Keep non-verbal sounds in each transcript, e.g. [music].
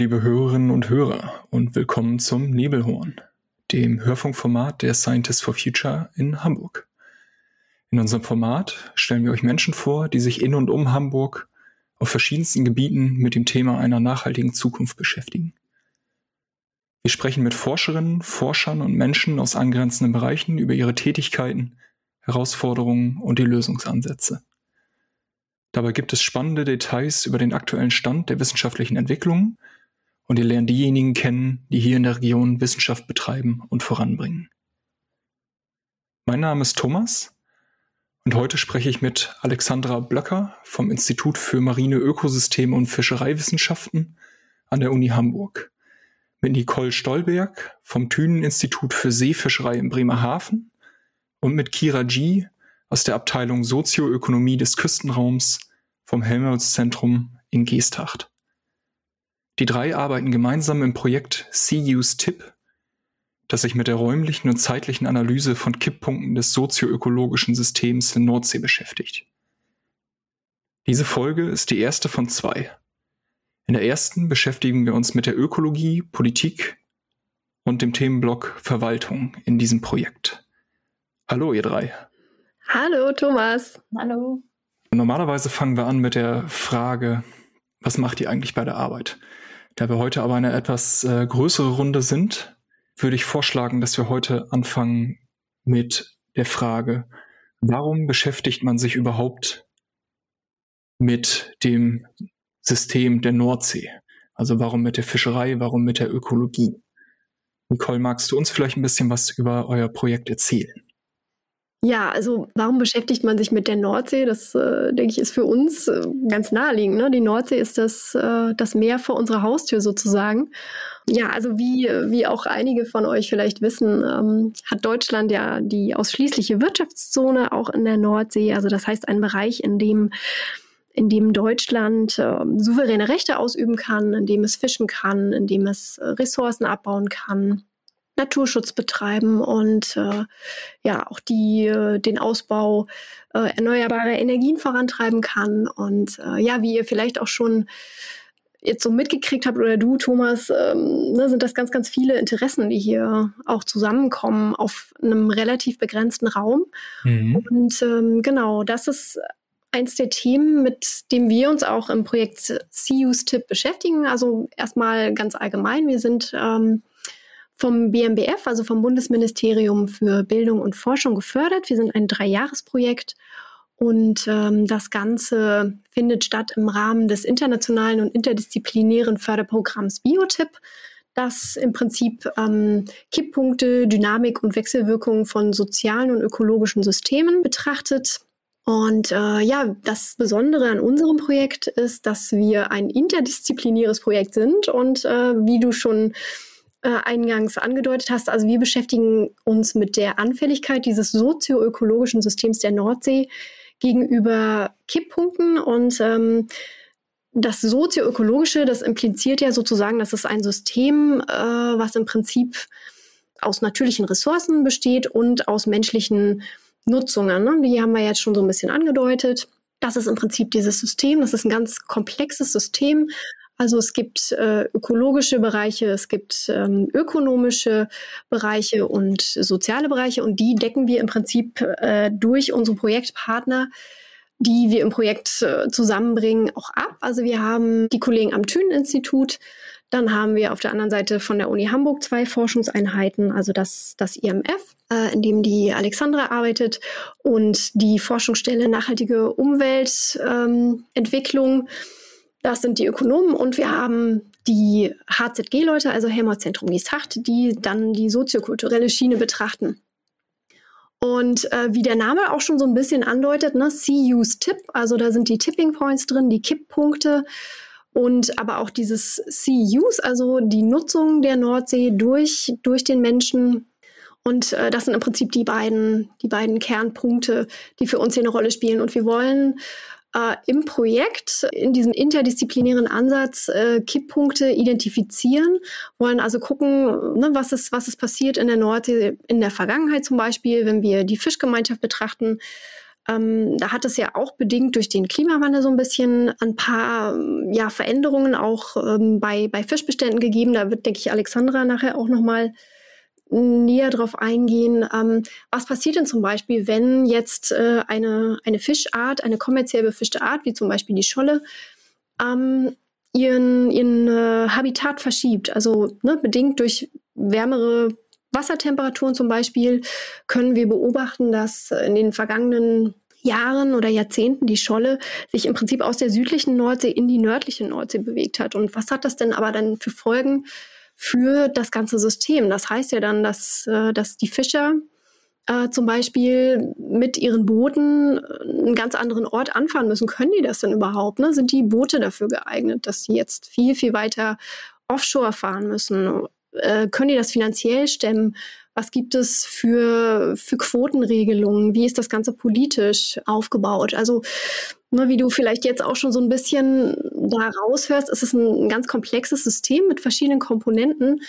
Liebe Hörerinnen und Hörer und willkommen zum Nebelhorn, dem Hörfunkformat der Scientists for Future in Hamburg. In unserem Format stellen wir euch Menschen vor, die sich in und um Hamburg auf verschiedensten Gebieten mit dem Thema einer nachhaltigen Zukunft beschäftigen. Wir sprechen mit Forscherinnen, Forschern und Menschen aus angrenzenden Bereichen über ihre Tätigkeiten, Herausforderungen und die Lösungsansätze. Dabei gibt es spannende Details über den aktuellen Stand der wissenschaftlichen Entwicklung und ihr lernt diejenigen kennen, die hier in der Region Wissenschaft betreiben und voranbringen. Mein Name ist Thomas und heute spreche ich mit Alexandra Blöcker vom Institut für marine Ökosysteme und Fischereiwissenschaften an der Uni Hamburg, mit Nicole Stolberg vom Thünen-Institut für Seefischerei in Bremerhaven und mit Kira G. aus der Abteilung Sozioökonomie des Küstenraums vom Helmholtz-Zentrum in Geesthacht. Die drei arbeiten gemeinsam im Projekt Sea-Use Tip das sich mit der räumlichen und zeitlichen Analyse von Kipppunkten des sozioökologischen Systems in Nordsee beschäftigt. Diese Folge ist die erste von zwei. In der ersten beschäftigen wir uns mit der Ökologie, Politik und dem Themenblock Verwaltung in diesem Projekt. Hallo, ihr drei. Hallo, Thomas. Hallo. Normalerweise fangen wir an mit der Frage, was macht ihr eigentlich bei der Arbeit? Da wir heute aber eine etwas äh, größere Runde sind, würde ich vorschlagen, dass wir heute anfangen mit der Frage, warum beschäftigt man sich überhaupt mit dem System der Nordsee? Also warum mit der Fischerei, warum mit der Ökologie? Nicole, magst du uns vielleicht ein bisschen was über euer Projekt erzählen? Ja, also warum beschäftigt man sich mit der Nordsee? Das, äh, denke ich, ist für uns äh, ganz naheliegend. Ne? Die Nordsee ist das, äh, das Meer vor unserer Haustür sozusagen. Ja, also wie, wie auch einige von euch vielleicht wissen, ähm, hat Deutschland ja die ausschließliche Wirtschaftszone auch in der Nordsee. Also das heißt ein Bereich, in dem in dem Deutschland äh, souveräne Rechte ausüben kann, in dem es fischen kann, in dem es äh, Ressourcen abbauen kann, Naturschutz betreiben und äh, ja auch die, äh, den Ausbau äh, erneuerbarer Energien vorantreiben kann. Und äh, ja, wie ihr vielleicht auch schon jetzt so mitgekriegt habt oder du, Thomas, ähm, ne, sind das ganz, ganz viele Interessen, die hier auch zusammenkommen auf einem relativ begrenzten Raum. Mhm. Und ähm, genau, das ist eins der Themen, mit dem wir uns auch im Projekt CU's-Tip beschäftigen. Also erstmal ganz allgemein, wir sind ähm, vom BMBF, also vom Bundesministerium für Bildung und Forschung gefördert. Wir sind ein Dreijahresprojekt und ähm, das Ganze findet statt im Rahmen des internationalen und interdisziplinären Förderprogramms Biotip, das im Prinzip ähm, Kipppunkte, Dynamik und Wechselwirkungen von sozialen und ökologischen Systemen betrachtet. Und äh, ja, das Besondere an unserem Projekt ist, dass wir ein interdisziplinäres Projekt sind und äh, wie du schon äh, eingangs angedeutet hast. Also wir beschäftigen uns mit der Anfälligkeit dieses sozioökologischen Systems der Nordsee gegenüber Kipppunkten und ähm, das sozioökologische, das impliziert ja sozusagen, dass es ein System, äh, was im Prinzip aus natürlichen Ressourcen besteht und aus menschlichen Nutzungen. Ne? Die haben wir jetzt schon so ein bisschen angedeutet. Das ist im Prinzip dieses System. Das ist ein ganz komplexes System, also es gibt äh, ökologische Bereiche, es gibt ähm, ökonomische Bereiche und soziale Bereiche und die decken wir im Prinzip äh, durch unsere Projektpartner die wir im Projekt äh, zusammenbringen, auch ab. Also wir haben die Kollegen am Thünen-Institut, dann haben wir auf der anderen Seite von der Uni Hamburg zwei Forschungseinheiten, also das, das IMF, äh, in dem die Alexandra arbeitet, und die Forschungsstelle Nachhaltige Umweltentwicklung. Ähm, das sind die Ökonomen und wir haben die HZG-Leute, also Helmholtz-Zentrum Gießhacht, die dann die soziokulturelle Schiene betrachten. Und äh, wie der Name auch schon so ein bisschen andeutet, ne, See-Use Tip, also da sind die Tipping Points drin, die Kipppunkte und aber auch dieses See-Use, also die Nutzung der Nordsee durch, durch den Menschen. Und äh, das sind im Prinzip die beiden, die beiden Kernpunkte, die für uns hier eine Rolle spielen. Und wir wollen äh, im Projekt in diesem interdisziplinären Ansatz äh, Kipppunkte identifizieren, wollen also gucken, ne, was, ist, was ist passiert in der Nordsee in der Vergangenheit zum Beispiel, wenn wir die Fischgemeinschaft betrachten. Ähm, da hat es ja auch bedingt durch den Klimawandel so ein bisschen ein paar ja, Veränderungen auch ähm, bei, bei Fischbeständen gegeben. Da wird, denke ich, Alexandra nachher auch nochmal näher drauf eingehen. Ähm, was passiert denn zum Beispiel, wenn jetzt äh, eine, eine Fischart, eine kommerziell befischte Art, wie zum Beispiel die Scholle, ähm, ihren, ihren äh, Habitat verschiebt? Also ne, bedingt durch wärmere Wassertemperaturen zum Beispiel können wir beobachten, dass in den vergangenen Jahren oder Jahrzehnten die Scholle sich im Prinzip aus der südlichen Nordsee in die nördliche Nordsee bewegt hat. Und was hat das denn aber dann für Folgen für das ganze System? Das heißt ja dann, dass, äh, dass die Fischer äh, zum Beispiel mit ihren Booten einen ganz anderen Ort anfahren müssen. Können die das denn überhaupt? Ne? Sind die Boote dafür geeignet, dass sie jetzt viel, viel weiter offshore fahren müssen? Äh, können die das finanziell stemmen? Was gibt es für, für Quotenregelungen? Wie ist das Ganze politisch aufgebaut? Also, nur wie du vielleicht jetzt auch schon so ein bisschen da raushörst, ist es ein, ein ganz komplexes System mit verschiedenen Komponenten,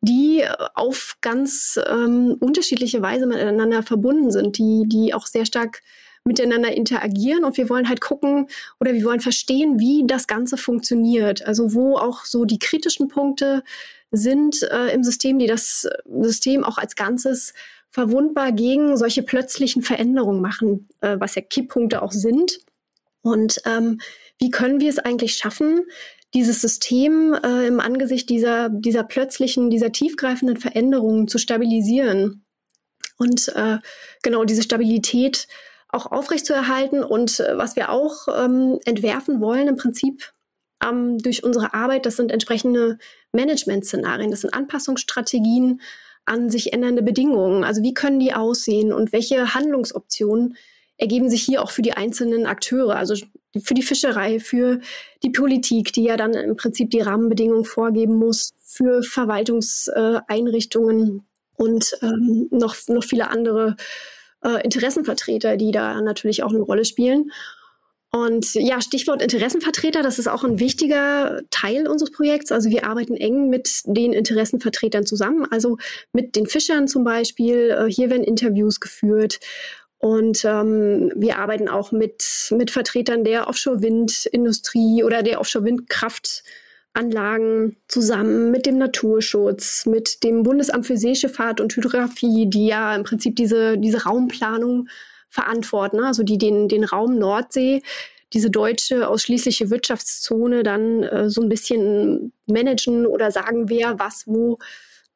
die auf ganz ähm, unterschiedliche Weise miteinander verbunden sind, die, die auch sehr stark miteinander interagieren und wir wollen halt gucken oder wir wollen verstehen, wie das Ganze funktioniert. Also wo auch so die kritischen Punkte sind äh, im System, die das System auch als Ganzes verwundbar gegen solche plötzlichen Veränderungen machen, äh, was ja Kipppunkte auch sind. Und ähm, wie können wir es eigentlich schaffen, dieses System äh, im Angesicht dieser, dieser plötzlichen, dieser tiefgreifenden Veränderungen zu stabilisieren und äh, genau diese Stabilität auch aufrechtzuerhalten. Und äh, was wir auch ähm, entwerfen wollen, im Prinzip ähm, durch unsere Arbeit, das sind entsprechende Management-Szenarien, das sind Anpassungsstrategien an sich ändernde Bedingungen. Also wie können die aussehen und welche Handlungsoptionen ergeben sich hier auch für die einzelnen Akteure, also für die Fischerei, für die Politik, die ja dann im Prinzip die Rahmenbedingungen vorgeben muss, für Verwaltungseinrichtungen und ähm, noch, noch viele andere äh, Interessenvertreter, die da natürlich auch eine Rolle spielen. Und ja, Stichwort Interessenvertreter, das ist auch ein wichtiger Teil unseres Projekts. Also wir arbeiten eng mit den Interessenvertretern zusammen, also mit den Fischern zum Beispiel. Äh, hier werden Interviews geführt. Und ähm, wir arbeiten auch mit, mit Vertretern der Offshore-Windindustrie oder der Offshore-Windkraftanlagen zusammen, mit dem Naturschutz, mit dem Bundesamt für Seeschifffahrt und Hydrographie, die ja im Prinzip diese, diese Raumplanung verantworten, ne? also die den, den Raum Nordsee, diese deutsche ausschließliche Wirtschaftszone dann äh, so ein bisschen managen oder sagen, wer was wo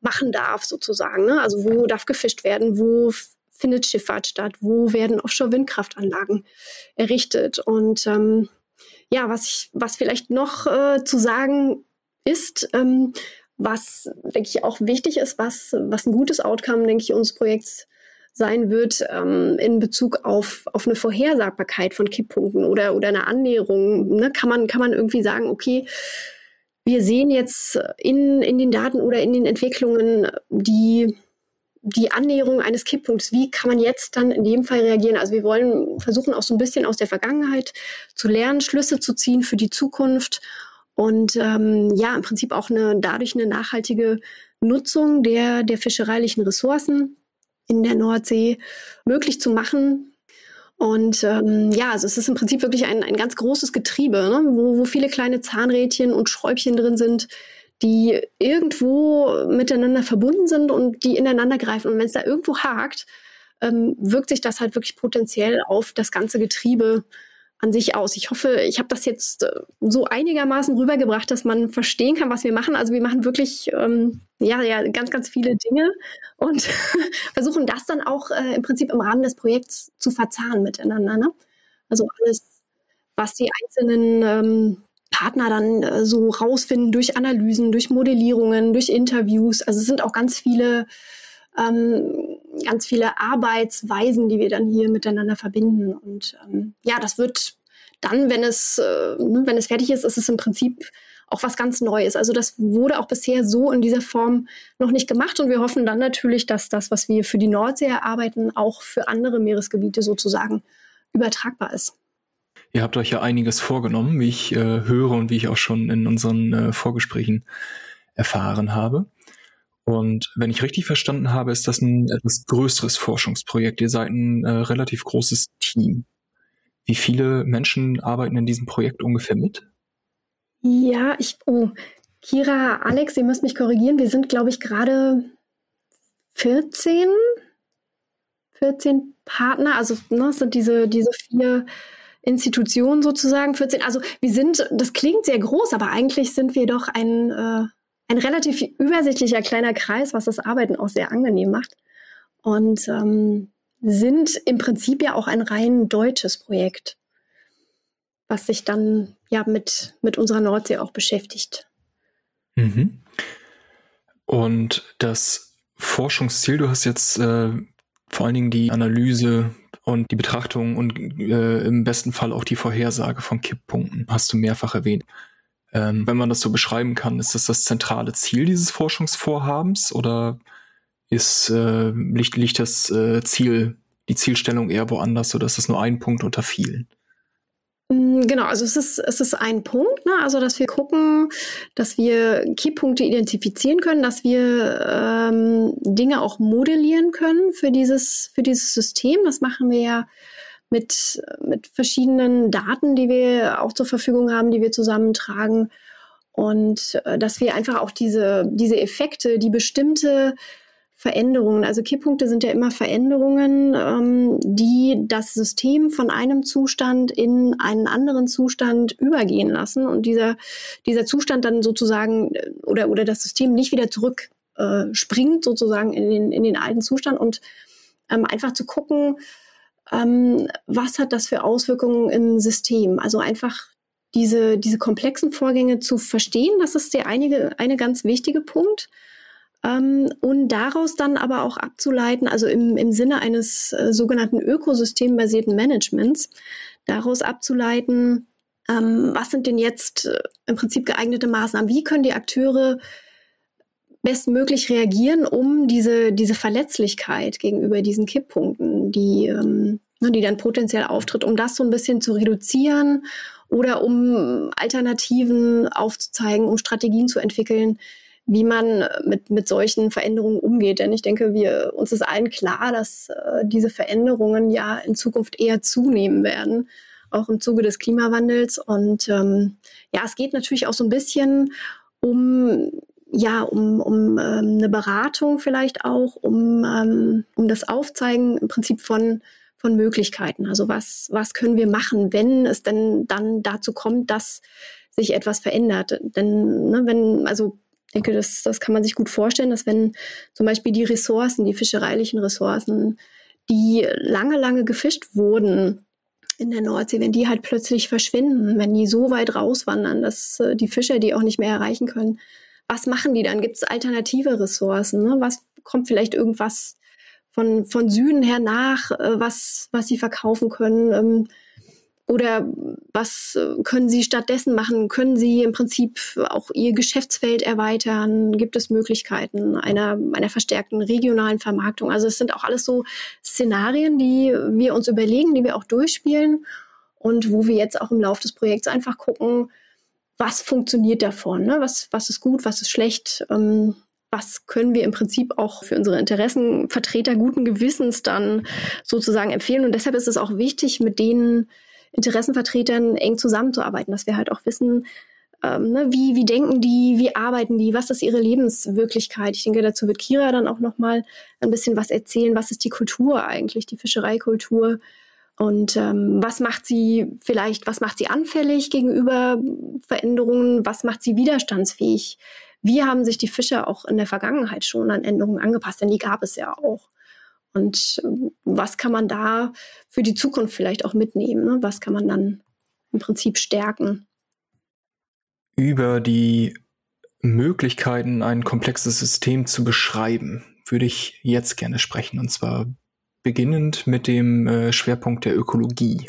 machen darf sozusagen. Ne? Also wo darf gefischt werden, wo findet Schifffahrt statt, wo werden Offshore-Windkraftanlagen errichtet. Und ähm, ja, was, ich, was vielleicht noch äh, zu sagen ist, ähm, was, denke ich, auch wichtig ist, was, was ein gutes Outcome, denke ich, unseres Projekts sein wird ähm, in Bezug auf, auf eine Vorhersagbarkeit von Kipppunkten oder, oder eine Annäherung. Ne? Kann, man, kann man irgendwie sagen, okay, wir sehen jetzt in, in den Daten oder in den Entwicklungen die, die Annäherung eines Kipppunkts. Wie kann man jetzt dann in dem Fall reagieren? Also wir wollen versuchen auch so ein bisschen aus der Vergangenheit zu lernen, Schlüsse zu ziehen für die Zukunft und ähm, ja, im Prinzip auch eine, dadurch eine nachhaltige Nutzung der, der fischereilichen Ressourcen in der Nordsee möglich zu machen. Und ähm, ja, also es ist im Prinzip wirklich ein, ein ganz großes Getriebe, ne? wo, wo viele kleine Zahnrädchen und Schräubchen drin sind, die irgendwo miteinander verbunden sind und die ineinander greifen. Und wenn es da irgendwo hakt, ähm, wirkt sich das halt wirklich potenziell auf das ganze Getriebe an sich aus. Ich hoffe, ich habe das jetzt äh, so einigermaßen rübergebracht, dass man verstehen kann, was wir machen. Also wir machen wirklich ähm, ja, ja ganz, ganz viele Dinge und [laughs] versuchen das dann auch äh, im Prinzip im Rahmen des Projekts zu verzahnen miteinander. Ne? Also alles, was die einzelnen ähm, Partner dann äh, so rausfinden durch Analysen, durch Modellierungen, durch Interviews. Also es sind auch ganz viele ähm, ganz viele Arbeitsweisen, die wir dann hier miteinander verbinden. Und ähm, ja, das wird dann, wenn es, äh, ne, wenn es fertig ist, ist es im Prinzip auch was ganz Neues. Also das wurde auch bisher so in dieser Form noch nicht gemacht und wir hoffen dann natürlich, dass das, was wir für die Nordsee erarbeiten, auch für andere Meeresgebiete sozusagen übertragbar ist. Ihr habt euch ja einiges vorgenommen, wie ich äh, höre und wie ich auch schon in unseren äh, Vorgesprächen erfahren habe. Und wenn ich richtig verstanden habe, ist das ein etwas größeres Forschungsprojekt. Ihr seid ein äh, relativ großes Team. Wie viele Menschen arbeiten in diesem Projekt ungefähr mit? Ja, ich, oh, Kira, Alex, ihr müsst mich korrigieren. Wir sind, glaube ich, gerade 14, 14 Partner. Also, ne, sind diese, diese vier Institutionen sozusagen, 14. Also, wir sind, das klingt sehr groß, aber eigentlich sind wir doch ein, äh, ein relativ übersichtlicher kleiner Kreis, was das Arbeiten auch sehr angenehm macht. Und ähm, sind im Prinzip ja auch ein rein deutsches Projekt, was sich dann ja mit, mit unserer Nordsee auch beschäftigt. Mhm. Und das Forschungsziel, du hast jetzt äh, vor allen Dingen die Analyse und die Betrachtung und äh, im besten Fall auch die Vorhersage von Kipppunkten, hast du mehrfach erwähnt. Ähm, wenn man das so beschreiben kann, ist das das zentrale Ziel dieses Forschungsvorhabens oder ist, äh, liegt, liegt das äh, Ziel, die Zielstellung eher woanders oder ist das nur ein Punkt unter vielen? Mm, genau, also es ist, es ist ein Punkt, ne? also dass wir gucken, dass wir Keypunkte identifizieren können, dass wir ähm, Dinge auch modellieren können für dieses, für dieses System. Das machen wir ja mit, mit verschiedenen Daten, die wir auch zur Verfügung haben, die wir zusammentragen. Und äh, dass wir einfach auch diese, diese Effekte, die bestimmte Veränderungen. Also Kipppunkte sind ja immer Veränderungen, ähm, die das System von einem Zustand in einen anderen Zustand übergehen lassen und dieser, dieser Zustand dann sozusagen äh, oder, oder das System nicht wieder zurück äh, sozusagen in den, in den alten Zustand und ähm, einfach zu gucken, ähm, was hat das für Auswirkungen im System. Also einfach diese, diese komplexen Vorgänge zu verstehen, das ist der einige, eine ganz wichtige Punkt. Ähm, und daraus dann aber auch abzuleiten, also im, im Sinne eines äh, sogenannten ökosystembasierten Managements, daraus abzuleiten, ähm, was sind denn jetzt äh, im Prinzip geeignete Maßnahmen? Wie können die Akteure bestmöglich reagieren, um diese, diese Verletzlichkeit gegenüber diesen Kipppunkten, die, ähm, ne, die dann potenziell auftritt, um das so ein bisschen zu reduzieren oder um Alternativen aufzuzeigen, um Strategien zu entwickeln, wie man mit, mit solchen Veränderungen umgeht. Denn ich denke, wir, uns ist allen klar, dass äh, diese Veränderungen ja in Zukunft eher zunehmen werden, auch im Zuge des Klimawandels. Und ähm, ja, es geht natürlich auch so ein bisschen um ja, um, um ähm, eine Beratung vielleicht auch, um, ähm, um das Aufzeigen im Prinzip von, von Möglichkeiten. Also was, was können wir machen, wenn es denn dann dazu kommt, dass sich etwas verändert. Denn ne, wenn, also ich denke, das, das kann man sich gut vorstellen, dass wenn zum Beispiel die Ressourcen, die fischereilichen Ressourcen, die lange, lange gefischt wurden in der Nordsee, wenn die halt plötzlich verschwinden, wenn die so weit rauswandern, dass äh, die Fischer die auch nicht mehr erreichen können, was machen die dann? Gibt es alternative Ressourcen? Ne? Was kommt vielleicht irgendwas von, von Süden her nach, äh, was, was sie verkaufen können? Ähm, oder was äh, können Sie stattdessen machen? Können Sie im Prinzip auch Ihr Geschäftsfeld erweitern? Gibt es Möglichkeiten einer, einer verstärkten regionalen Vermarktung? Also es sind auch alles so Szenarien, die wir uns überlegen, die wir auch durchspielen und wo wir jetzt auch im Laufe des Projekts einfach gucken, was funktioniert davon? Ne? Was, was ist gut, was ist schlecht? Ähm, was können wir im Prinzip auch für unsere Interessenvertreter guten Gewissens dann sozusagen empfehlen? Und deshalb ist es auch wichtig, mit denen Interessenvertretern eng zusammenzuarbeiten, dass wir halt auch wissen, ähm, ne, wie, wie denken die, wie arbeiten die, was ist ihre Lebenswirklichkeit. Ich denke, dazu wird Kira dann auch nochmal ein bisschen was erzählen, was ist die Kultur eigentlich, die Fischereikultur und ähm, was macht sie vielleicht, was macht sie anfällig gegenüber Veränderungen, was macht sie widerstandsfähig. Wie haben sich die Fischer auch in der Vergangenheit schon an Änderungen angepasst, denn die gab es ja auch. Und ähm, was kann man da für die Zukunft vielleicht auch mitnehmen? Ne? Was kann man dann im Prinzip stärken? Über die Möglichkeiten, ein komplexes System zu beschreiben, würde ich jetzt gerne sprechen. Und zwar beginnend mit dem äh, Schwerpunkt der Ökologie.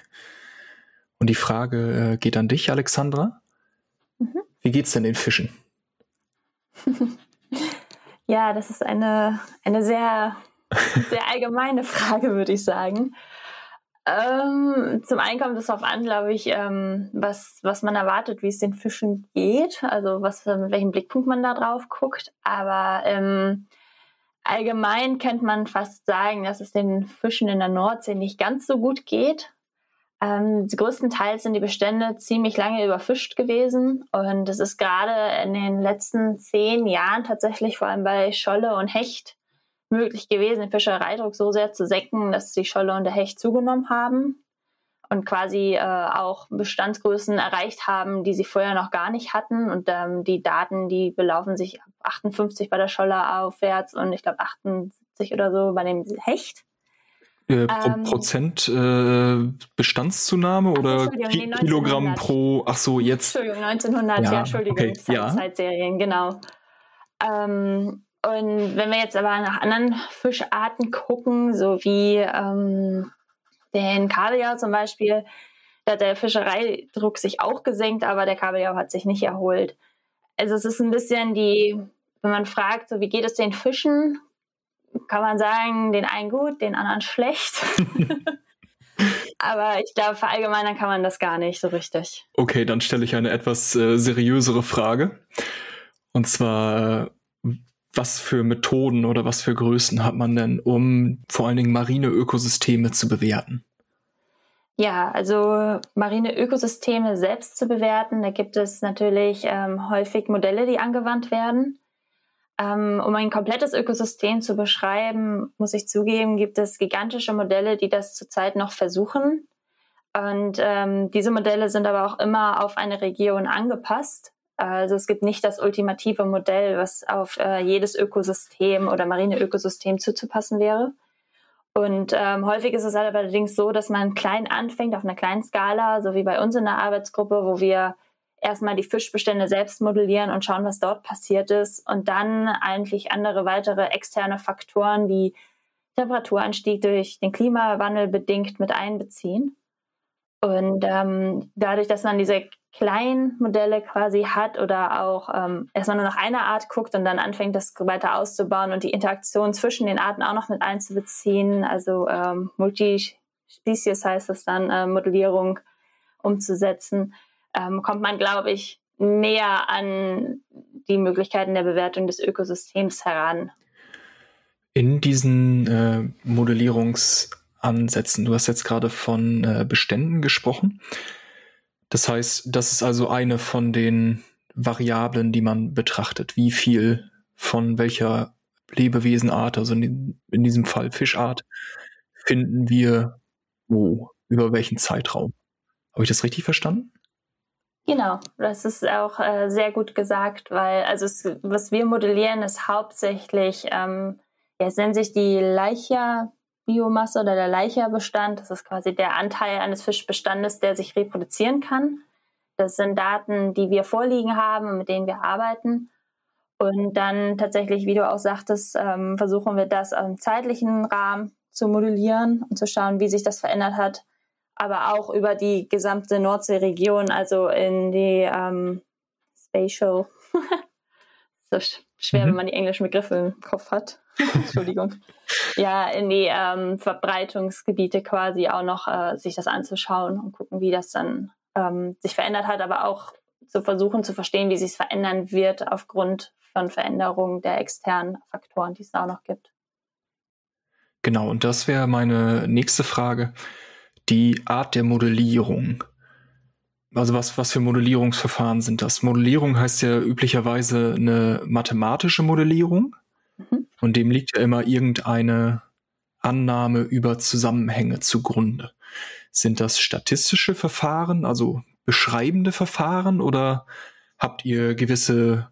Und die Frage äh, geht an dich, Alexandra. Mhm. Wie geht's denn den Fischen? [laughs] ja, das ist eine, eine sehr [laughs] sehr allgemeine Frage, würde ich sagen. Ähm, zum einen kommt es darauf an, glaube ich, ähm, was, was man erwartet, wie es den Fischen geht, also was, mit welchem Blickpunkt man da drauf guckt. Aber ähm, allgemein könnte man fast sagen, dass es den Fischen in der Nordsee nicht ganz so gut geht. Ähm, größtenteils sind die Bestände ziemlich lange überfischt gewesen und es ist gerade in den letzten zehn Jahren tatsächlich vor allem bei Scholle und Hecht möglich gewesen, den Fischereidruck so sehr zu senken, dass die Scholle und der Hecht zugenommen haben und quasi äh, auch Bestandsgrößen erreicht haben, die sie vorher noch gar nicht hatten. Und ähm, die Daten, die belaufen sich 58 bei der Scholle aufwärts und ich glaube 78 oder so bei dem Hecht. Äh, pro ähm, Prozent äh, Bestandszunahme oder nee, Kilogramm pro, ach so, jetzt. Entschuldigung, 1900, ja, ja Entschuldigung, okay, Zeitserien, ja. genau. Ähm, und wenn wir jetzt aber nach anderen Fischarten gucken, so wie ähm, den Kabeljau zum Beispiel, da hat der Fischereidruck sich auch gesenkt, aber der Kabeljau hat sich nicht erholt. Also es ist ein bisschen die, wenn man fragt, so wie geht es den Fischen, kann man sagen, den einen gut, den anderen schlecht. [laughs] aber ich glaube, verallgemeinern kann man das gar nicht so richtig. Okay, dann stelle ich eine etwas äh, seriösere Frage. Und zwar, was für Methoden oder was für Größen hat man denn, um vor allen Dingen marine Ökosysteme zu bewerten? Ja, also marine Ökosysteme selbst zu bewerten, da gibt es natürlich ähm, häufig Modelle, die angewandt werden. Ähm, um ein komplettes Ökosystem zu beschreiben, muss ich zugeben, gibt es gigantische Modelle, die das zurzeit noch versuchen. Und ähm, diese Modelle sind aber auch immer auf eine Region angepasst. Also es gibt nicht das ultimative Modell, was auf äh, jedes Ökosystem oder marine Ökosystem zuzupassen wäre. Und ähm, häufig ist es allerdings so, dass man klein anfängt, auf einer kleinen Skala, so wie bei uns in der Arbeitsgruppe, wo wir erstmal die Fischbestände selbst modellieren und schauen, was dort passiert ist und dann eigentlich andere weitere externe Faktoren wie Temperaturanstieg durch den Klimawandel bedingt mit einbeziehen. Und ähm, dadurch, dass man diese kleinen Modelle quasi hat oder auch ähm, erstmal nur nach einer Art guckt und dann anfängt, das weiter auszubauen und die Interaktion zwischen den Arten auch noch mit einzubeziehen, also ähm, Multispecies heißt es dann, äh, Modellierung umzusetzen, ähm, kommt man, glaube ich, näher an die Möglichkeiten der Bewertung des Ökosystems heran. In diesen äh, Modellierungsansätzen, du hast jetzt gerade von äh, Beständen gesprochen. Das heißt, das ist also eine von den Variablen, die man betrachtet. Wie viel von welcher Lebewesenart, also in, in diesem Fall Fischart, finden wir wo, über welchen Zeitraum. Habe ich das richtig verstanden? Genau, das ist auch äh, sehr gut gesagt, weil also es, was wir modellieren, ist hauptsächlich, ähm, ja, es nennt sich die Leicher Biomasse oder der Leicherbestand. Das ist quasi der Anteil eines Fischbestandes, der sich reproduzieren kann. Das sind Daten, die wir vorliegen haben und mit denen wir arbeiten. Und dann tatsächlich, wie du auch sagtest, ähm, versuchen wir das im zeitlichen Rahmen zu modellieren und zu schauen, wie sich das verändert hat. Aber auch über die gesamte Nordseeregion, also in die ähm, Spatial. [laughs] schwer, mhm. wenn man die englischen Begriffe im Kopf hat. [laughs] Entschuldigung. Ja, in die ähm, Verbreitungsgebiete quasi auch noch äh, sich das anzuschauen und gucken, wie das dann ähm, sich verändert hat, aber auch zu versuchen zu verstehen, wie sich es verändern wird aufgrund von Veränderungen der externen Faktoren, die es auch noch gibt. Genau, und das wäre meine nächste Frage. Die Art der Modellierung. Also was, was für Modellierungsverfahren sind das? Modellierung heißt ja üblicherweise eine mathematische Modellierung. Mhm. Und dem liegt ja immer irgendeine Annahme über Zusammenhänge zugrunde. Sind das statistische Verfahren, also beschreibende Verfahren, oder habt ihr gewisse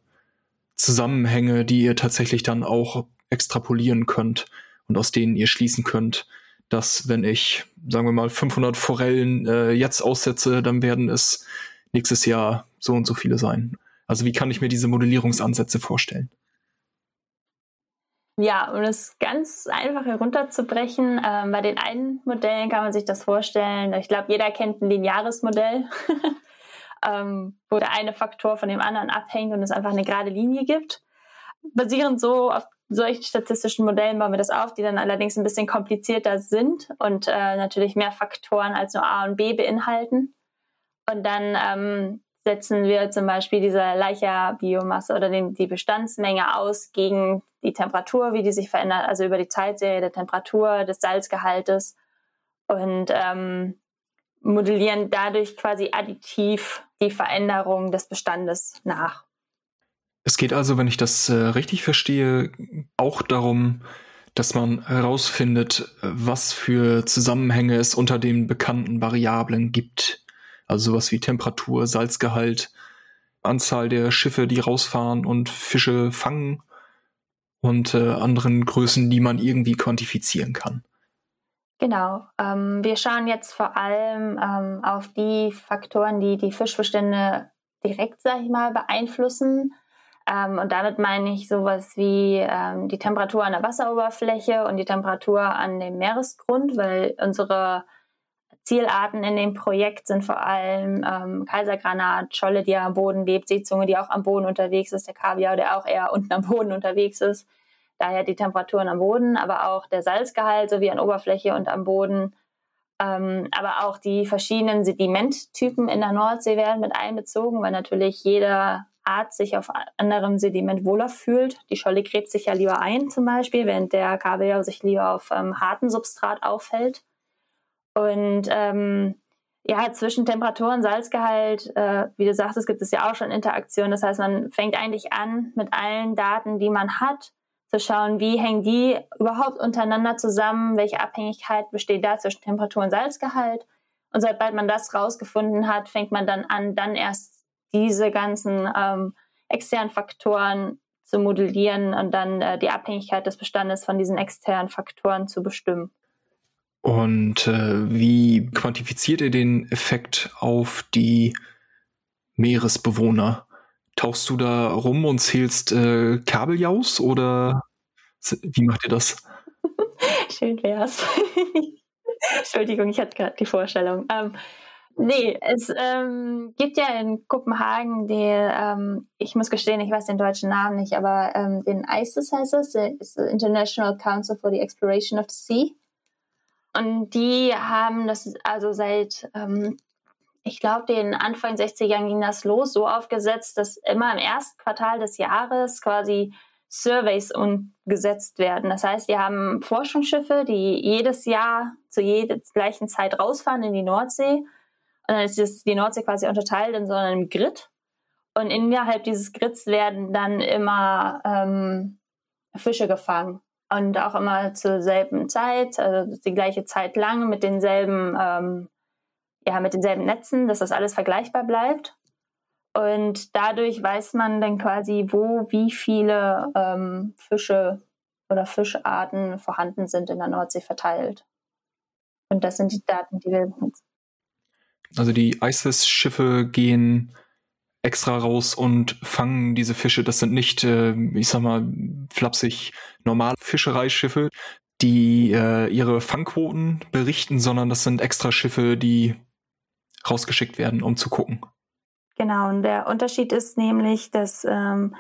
Zusammenhänge, die ihr tatsächlich dann auch extrapolieren könnt und aus denen ihr schließen könnt, dass wenn ich, sagen wir mal, 500 Forellen äh, jetzt aussetze, dann werden es nächstes Jahr so und so viele sein. Also wie kann ich mir diese Modellierungsansätze vorstellen? Ja, um das ganz einfach herunterzubrechen, ähm, bei den einen Modellen kann man sich das vorstellen. Ich glaube, jeder kennt ein lineares Modell, [laughs] ähm, wo der eine Faktor von dem anderen abhängt und es einfach eine gerade Linie gibt. Basierend so auf solchen statistischen Modellen bauen wir das auf, die dann allerdings ein bisschen komplizierter sind und äh, natürlich mehr Faktoren als nur A und B beinhalten. Und dann ähm, setzen wir zum Beispiel diese Leicha-Biomasse oder den, die Bestandsmenge aus gegen die Temperatur, wie die sich verändert, also über die Zeitserie der Temperatur, des Salzgehaltes und ähm, modellieren dadurch quasi additiv die Veränderung des Bestandes nach. Es geht also, wenn ich das äh, richtig verstehe, auch darum, dass man herausfindet, was für Zusammenhänge es unter den bekannten Variablen gibt. Also sowas wie Temperatur, Salzgehalt, Anzahl der Schiffe, die rausfahren und Fische fangen und äh, anderen Größen, die man irgendwie quantifizieren kann. Genau. Ähm, wir schauen jetzt vor allem ähm, auf die Faktoren, die die Fischbestände direkt, sag ich mal, beeinflussen. Ähm, und damit meine ich sowas wie ähm, die Temperatur an der Wasseroberfläche und die Temperatur an dem Meeresgrund, weil unsere Zielarten in dem Projekt sind vor allem ähm, Kaisergranat, Scholle, die am Boden lebt, Seezunge, die auch am Boden unterwegs ist, der Kaviar, der auch eher unten am Boden unterwegs ist. Daher die Temperaturen am Boden, aber auch der Salzgehalt sowie an Oberfläche und am Boden. Ähm, aber auch die verschiedenen Sedimenttypen in der Nordsee werden mit einbezogen, weil natürlich jede Art sich auf anderem Sediment wohler fühlt. Die Scholle gräbt sich ja lieber ein zum Beispiel, während der Kaviar sich lieber auf ähm, harten Substrat aufhält. Und ähm, ja, zwischen Temperatur und Salzgehalt, äh, wie du sagtest, gibt es ja auch schon Interaktion. Das heißt, man fängt eigentlich an, mit allen Daten, die man hat, zu schauen, wie hängen die überhaupt untereinander zusammen, welche Abhängigkeit besteht da zwischen Temperatur und Salzgehalt. Und sobald man das rausgefunden hat, fängt man dann an, dann erst diese ganzen ähm, externen Faktoren zu modellieren und dann äh, die Abhängigkeit des Bestandes von diesen externen Faktoren zu bestimmen. Und äh, wie quantifiziert ihr den Effekt auf die Meeresbewohner? Tauchst du da rum und zählst äh, Kabeljaus oder wie macht ihr das? [laughs] Schön wär's. [laughs] Entschuldigung, ich hatte gerade die Vorstellung. Ähm, nee, es ähm, gibt ja in Kopenhagen den, ähm, ich muss gestehen, ich weiß den deutschen Namen nicht, aber ähm, den ICES heißt es, the International Council for the Exploration of the Sea. Und die haben das also seit, ähm, ich glaube, den Anfang 60er Jahren ging das los, so aufgesetzt, dass immer im ersten Quartal des Jahres quasi Surveys umgesetzt werden. Das heißt, die haben Forschungsschiffe, die jedes Jahr zu jeder gleichen Zeit rausfahren in die Nordsee. Und dann ist die Nordsee quasi unterteilt in so einem Grid. Und innerhalb dieses Grids werden dann immer ähm, Fische gefangen und auch immer zur selben Zeit, also die gleiche Zeit lang mit denselben, ähm, ja, mit denselben Netzen, dass das alles vergleichbar bleibt. Und dadurch weiß man dann quasi, wo wie viele ähm, Fische oder Fischarten vorhanden sind in der Nordsee verteilt. Und das sind die Daten, die wir nutzen. Also die ISIS-Schiffe gehen extra raus und fangen diese Fische. Das sind nicht, äh, ich sag mal, flapsig normale Fischereischiffe, die äh, ihre Fangquoten berichten, sondern das sind extra Schiffe, die rausgeschickt werden, um zu gucken. Genau, und der Unterschied ist nämlich, dass ähm,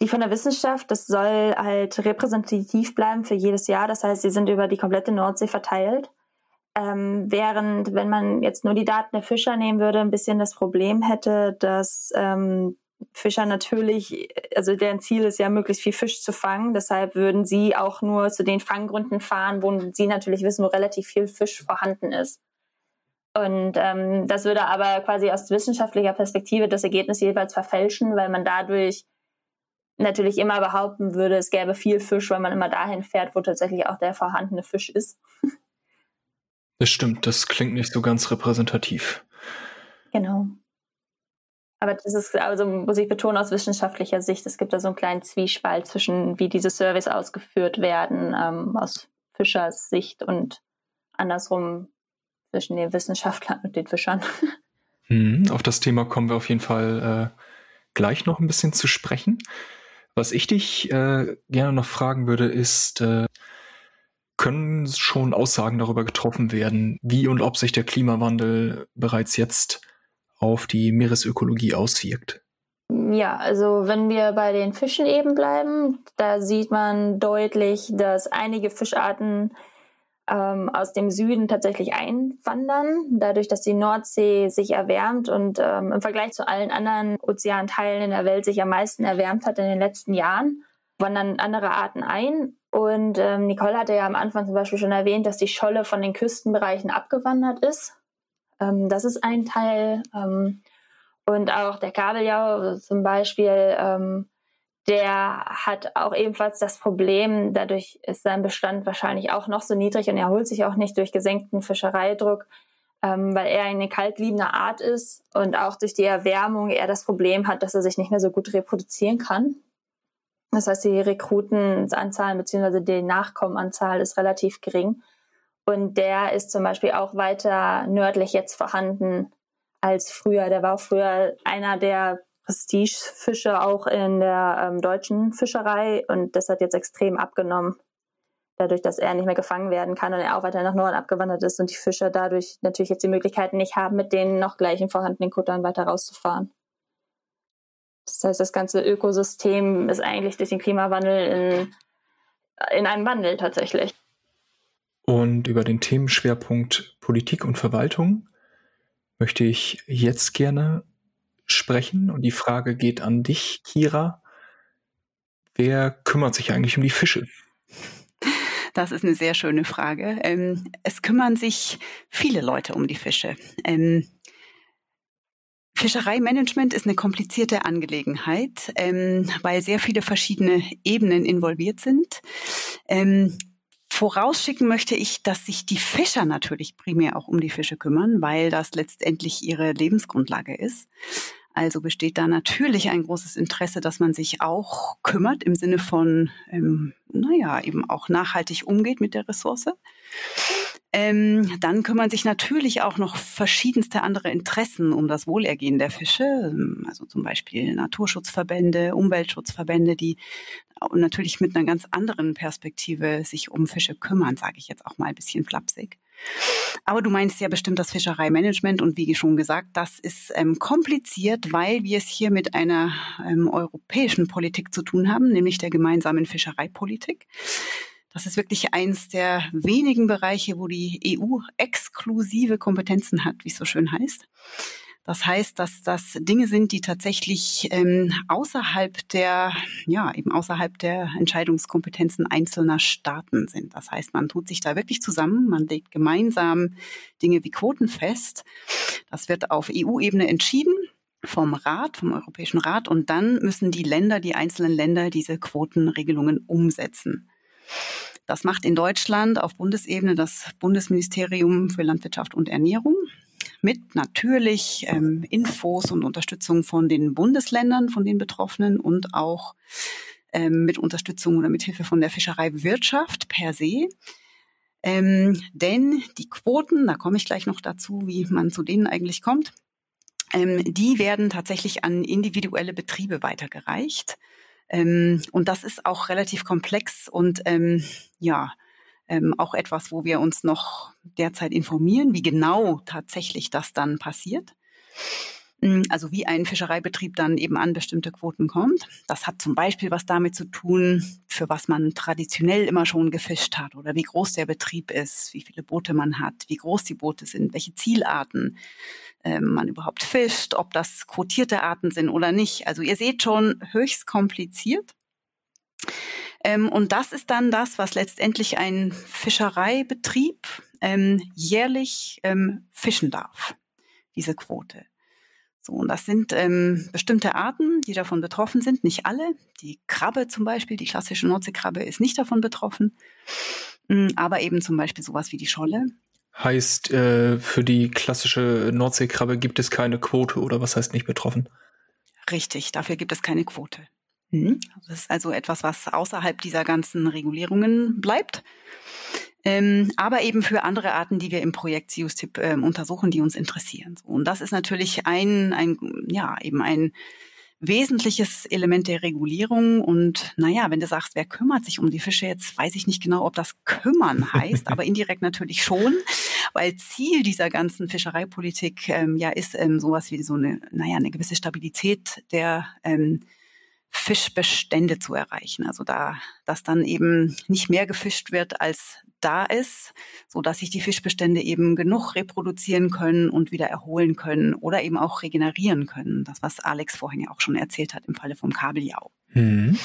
die von der Wissenschaft, das soll halt repräsentativ bleiben für jedes Jahr. Das heißt, sie sind über die komplette Nordsee verteilt. Ähm, während, wenn man jetzt nur die Daten der Fischer nehmen würde, ein bisschen das Problem hätte, dass ähm, Fischer natürlich, also deren Ziel ist ja, möglichst viel Fisch zu fangen. Deshalb würden sie auch nur zu den Fanggründen fahren, wo sie natürlich wissen, wo relativ viel Fisch vorhanden ist. Und ähm, das würde aber quasi aus wissenschaftlicher Perspektive das Ergebnis jeweils verfälschen, weil man dadurch natürlich immer behaupten würde, es gäbe viel Fisch, weil man immer dahin fährt, wo tatsächlich auch der vorhandene Fisch ist. [laughs] Das stimmt, das klingt nicht so ganz repräsentativ. Genau. Aber das ist, also muss ich betonen, aus wissenschaftlicher Sicht, es gibt da so einen kleinen Zwiespalt zwischen, wie diese Surveys ausgeführt werden, ähm, aus Fischers Sicht und andersrum zwischen den Wissenschaftlern und den Fischern. [laughs] Hm, auf das Thema kommen wir auf jeden Fall äh, gleich noch ein bisschen zu sprechen. Was ich dich äh, gerne noch fragen würde, ist, äh, können schon Aussagen darüber getroffen werden, wie und ob sich der Klimawandel bereits jetzt auf die Meeresökologie auswirkt? Ja, also wenn wir bei den Fischen eben bleiben, da sieht man deutlich, dass einige Fischarten ähm, aus dem Süden tatsächlich einwandern, dadurch, dass die Nordsee sich erwärmt und ähm, im Vergleich zu allen anderen Ozeanteilen in der Welt sich am meisten erwärmt hat in den letzten Jahren, wandern andere Arten ein. Und ähm, Nicole hatte ja am Anfang zum Beispiel schon erwähnt, dass die Scholle von den Küstenbereichen abgewandert ist. Ähm, das ist ein Teil. Ähm, und auch der Kabeljau zum Beispiel ähm, der hat auch ebenfalls das Problem, dadurch ist sein Bestand wahrscheinlich auch noch so niedrig und erholt sich auch nicht durch gesenkten Fischereidruck, ähm, weil er eine kaltliebende Art ist und auch durch die Erwärmung er das Problem hat, dass er sich nicht mehr so gut reproduzieren kann. Das heißt, die Rekrutenanzahl bzw. die Nachkommenanzahl ist relativ gering. Und der ist zum Beispiel auch weiter nördlich jetzt vorhanden als früher. Der war früher einer der Prestigefische auch in der ähm, deutschen Fischerei und das hat jetzt extrem abgenommen. Dadurch, dass er nicht mehr gefangen werden kann und er auch weiter nach Norden abgewandert ist und die Fischer dadurch natürlich jetzt die Möglichkeiten nicht haben, mit den noch gleichen vorhandenen Kuttern weiter rauszufahren. Das heißt, das ganze Ökosystem ist eigentlich durch den Klimawandel in, in einem Wandel tatsächlich. Und über den Themenschwerpunkt Politik und Verwaltung möchte ich jetzt gerne sprechen. Und die Frage geht an dich, Kira. Wer kümmert sich eigentlich um die Fische? Das ist eine sehr schöne Frage. Ähm, es kümmern sich viele Leute um die Fische. Fischereimanagement ist eine komplizierte Angelegenheit, ähm, weil sehr viele verschiedene Ebenen involviert sind. Ähm, vorausschicken möchte ich, dass sich die Fischer natürlich primär auch um die Fische kümmern, weil das letztendlich ihre Lebensgrundlage ist. Also besteht da natürlich ein großes Interesse, dass man sich auch kümmert im Sinne von, ähm, naja, eben auch nachhaltig umgeht mit der Ressource. Ähm, dann kümmern sich natürlich auch noch verschiedenste andere Interessen um das Wohlergehen der Fische, ähm, also zum Beispiel Naturschutzverbände, Umweltschutzverbände, die natürlich mit einer ganz anderen Perspektive sich um Fische kümmern, sage ich jetzt auch mal ein bisschen flapsig. Aber du meinst ja bestimmt das Fischereimanagement und wie schon gesagt, das ist ähm, kompliziert, weil wir es hier mit einer ähm, europäischen Politik zu tun haben, nämlich der gemeinsamen Fischereipolitik. Das ist wirklich eins der wenigen Bereiche, wo die EU exklusive Kompetenzen hat, wie es so schön heißt. Das heißt, dass das Dinge sind, die tatsächlich ähm, außerhalb der, ja, eben außerhalb der Entscheidungskompetenzen einzelner Staaten sind. Das heißt, man tut sich da wirklich zusammen, man legt gemeinsam Dinge wie Quoten fest. Das wird auf EU-Ebene entschieden vom Rat, vom Europäischen Rat, und dann müssen die Länder, die einzelnen Länder diese Quotenregelungen umsetzen. Das macht in Deutschland auf Bundesebene das Bundesministerium für Landwirtschaft und Ernährung mit natürlich ähm, Infos und Unterstützung von den Bundesländern, von den Betroffenen und auch ähm, mit Unterstützung oder mit Hilfe von der Fischereiwirtschaft per se. Ähm, denn die Quoten, da komme ich gleich noch dazu, wie man zu denen eigentlich kommt, ähm, die werden tatsächlich an individuelle Betriebe weitergereicht. Ähm, und das ist auch relativ komplex und ähm, ja, ähm, auch etwas, wo wir uns noch derzeit informieren, wie genau tatsächlich das dann passiert. Also wie ein Fischereibetrieb dann eben an bestimmte Quoten kommt. Das hat zum Beispiel was damit zu tun, für was man traditionell immer schon gefischt hat oder wie groß der Betrieb ist, wie viele Boote man hat, wie groß die Boote sind, welche Zielarten äh, man überhaupt fischt, ob das quotierte Arten sind oder nicht. Also ihr seht schon höchst kompliziert. Ähm, und das ist dann das, was letztendlich ein Fischereibetrieb ähm, jährlich ähm, fischen darf, diese Quote. So, und das sind ähm, bestimmte Arten, die davon betroffen sind, nicht alle. Die Krabbe zum Beispiel, die klassische Nordseekrabbe ist nicht davon betroffen, mm, aber eben zum Beispiel sowas wie die Scholle. Heißt, äh, für die klassische Nordseekrabbe gibt es keine Quote oder was heißt nicht betroffen? Richtig, dafür gibt es keine Quote. Mhm. Das ist also etwas, was außerhalb dieser ganzen Regulierungen bleibt. Ähm, aber eben für andere Arten, die wir im Projekt SIUS-Tipp ähm, untersuchen, die uns interessieren. Und das ist natürlich ein, ein, ja, eben ein wesentliches Element der Regulierung. Und naja, wenn du sagst, wer kümmert sich um die Fische, jetzt weiß ich nicht genau, ob das kümmern heißt, aber [laughs] indirekt natürlich schon, weil Ziel dieser ganzen Fischereipolitik ähm, ja ist ähm, sowas wie so eine, naja, eine gewisse Stabilität der ähm, Fischbestände zu erreichen. Also da, dass dann eben nicht mehr gefischt wird, als da ist, so dass sich die Fischbestände eben genug reproduzieren können und wieder erholen können oder eben auch regenerieren können. Das, was Alex vorhin ja auch schon erzählt hat im Falle vom Kabeljau. Mhm.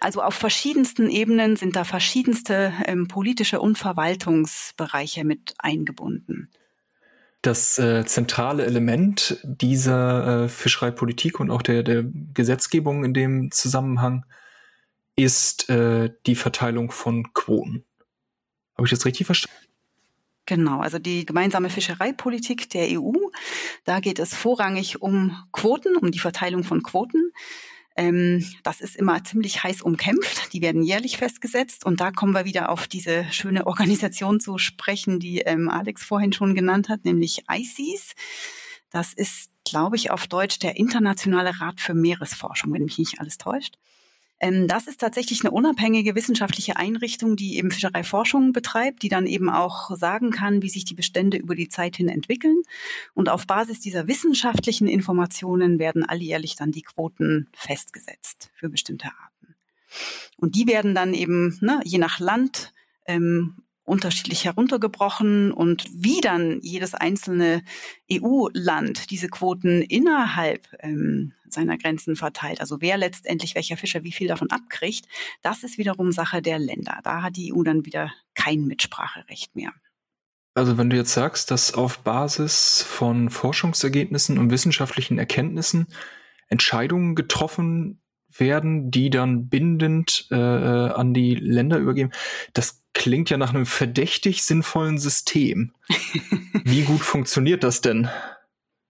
Also auf verschiedensten Ebenen sind da verschiedenste ähm, politische und Verwaltungsbereiche mit eingebunden. Das äh, zentrale Element dieser äh, Fischereipolitik und auch der, der Gesetzgebung in dem Zusammenhang ist äh, die Verteilung von Quoten. Habe ich das richtig verstanden? Genau, also die gemeinsame Fischereipolitik der EU, da geht es vorrangig um Quoten, um die Verteilung von Quoten. Ähm, das ist immer ziemlich heiß umkämpft. Die werden jährlich festgesetzt. Und da kommen wir wieder auf diese schöne Organisation zu sprechen, die ähm, Alex vorhin schon genannt hat, nämlich ICES. Das ist, glaube ich, auf Deutsch der Internationale Rat für Meeresforschung, wenn mich nicht alles täuscht. Ähm, das ist tatsächlich eine unabhängige wissenschaftliche Einrichtung, die eben Fischereiforschung betreibt, die dann eben auch sagen kann, wie sich die Bestände über die Zeit hin entwickeln. Und auf Basis dieser wissenschaftlichen Informationen werden alljährlich dann die Quoten festgesetzt für bestimmte Arten. Und die werden dann eben ne, je nach Land ähm, unterschiedlich heruntergebrochen und wie dann jedes einzelne EU-Land diese Quoten innerhalb ähm, seiner Grenzen verteilt, also wer letztendlich welcher Fischer wie viel davon abkriegt, das ist wiederum Sache der Länder. Da hat die EU dann wieder kein Mitspracherecht mehr. Also wenn du jetzt sagst, dass auf Basis von Forschungsergebnissen und wissenschaftlichen Erkenntnissen Entscheidungen getroffen werden, die dann bindend äh, äh an die Länder übergeben, das klingt ja nach einem verdächtig sinnvollen System. [laughs] Wie gut funktioniert das denn?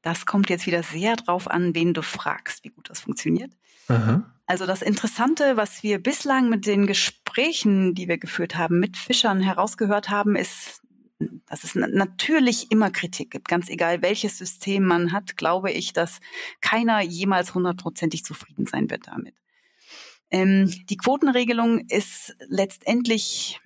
Das kommt jetzt wieder sehr drauf an, wen du fragst, wie gut das funktioniert. Aha. Also das Interessante, was wir bislang mit den Gesprächen, die wir geführt haben, mit Fischern herausgehört haben, ist, dass es natürlich immer Kritik gibt. Ganz egal, welches System man hat, glaube ich, dass keiner jemals hundertprozentig zufrieden sein wird damit. Ähm, die Quotenregelung ist letztendlich,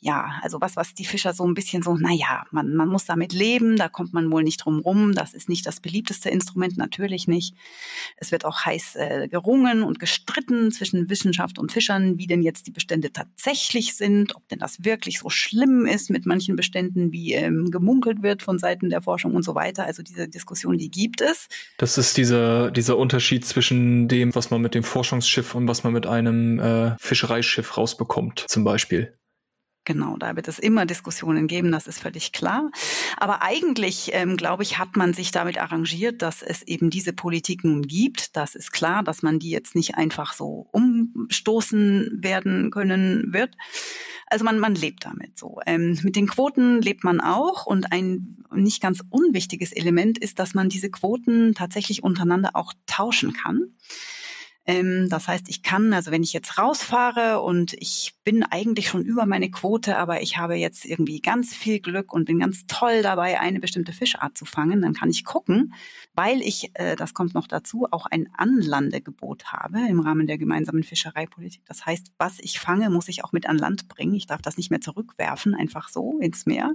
ja, also was, was die Fischer so ein bisschen so, naja, man, man muss damit leben, da kommt man wohl nicht drum rum. Das ist nicht das beliebteste Instrument, natürlich nicht. Es wird auch heiß äh, gerungen und gestritten zwischen Wissenschaft und Fischern, wie denn jetzt die Bestände tatsächlich sind, ob denn das wirklich so schlimm ist mit manchen Beständen, wie ähm, gemunkelt wird von Seiten der Forschung und so weiter. Also diese Diskussion, die gibt es. Das ist dieser, dieser Unterschied zwischen dem, was man mit dem Forschungsschiff und was man mit einem äh, Fischereischiff rausbekommt, zum Beispiel. Genau, da wird es immer Diskussionen geben, das ist völlig klar. Aber eigentlich, ähm, glaube ich, hat man sich damit arrangiert, dass es eben diese Politik nun gibt. Das ist klar, dass man die jetzt nicht einfach so umstoßen werden können wird. Also man, man lebt damit so. Ähm, mit den Quoten lebt man auch und ein nicht ganz unwichtiges Element ist, dass man diese Quoten tatsächlich untereinander auch tauschen kann. Ähm, das heißt, ich kann, also wenn ich jetzt rausfahre und ich bin eigentlich schon über meine Quote, aber ich habe jetzt irgendwie ganz viel Glück und bin ganz toll dabei, eine bestimmte Fischart zu fangen, dann kann ich gucken, weil ich, äh, das kommt noch dazu, auch ein Anlandegebot habe im Rahmen der gemeinsamen Fischereipolitik. Das heißt, was ich fange, muss ich auch mit an Land bringen. Ich darf das nicht mehr zurückwerfen, einfach so ins Meer.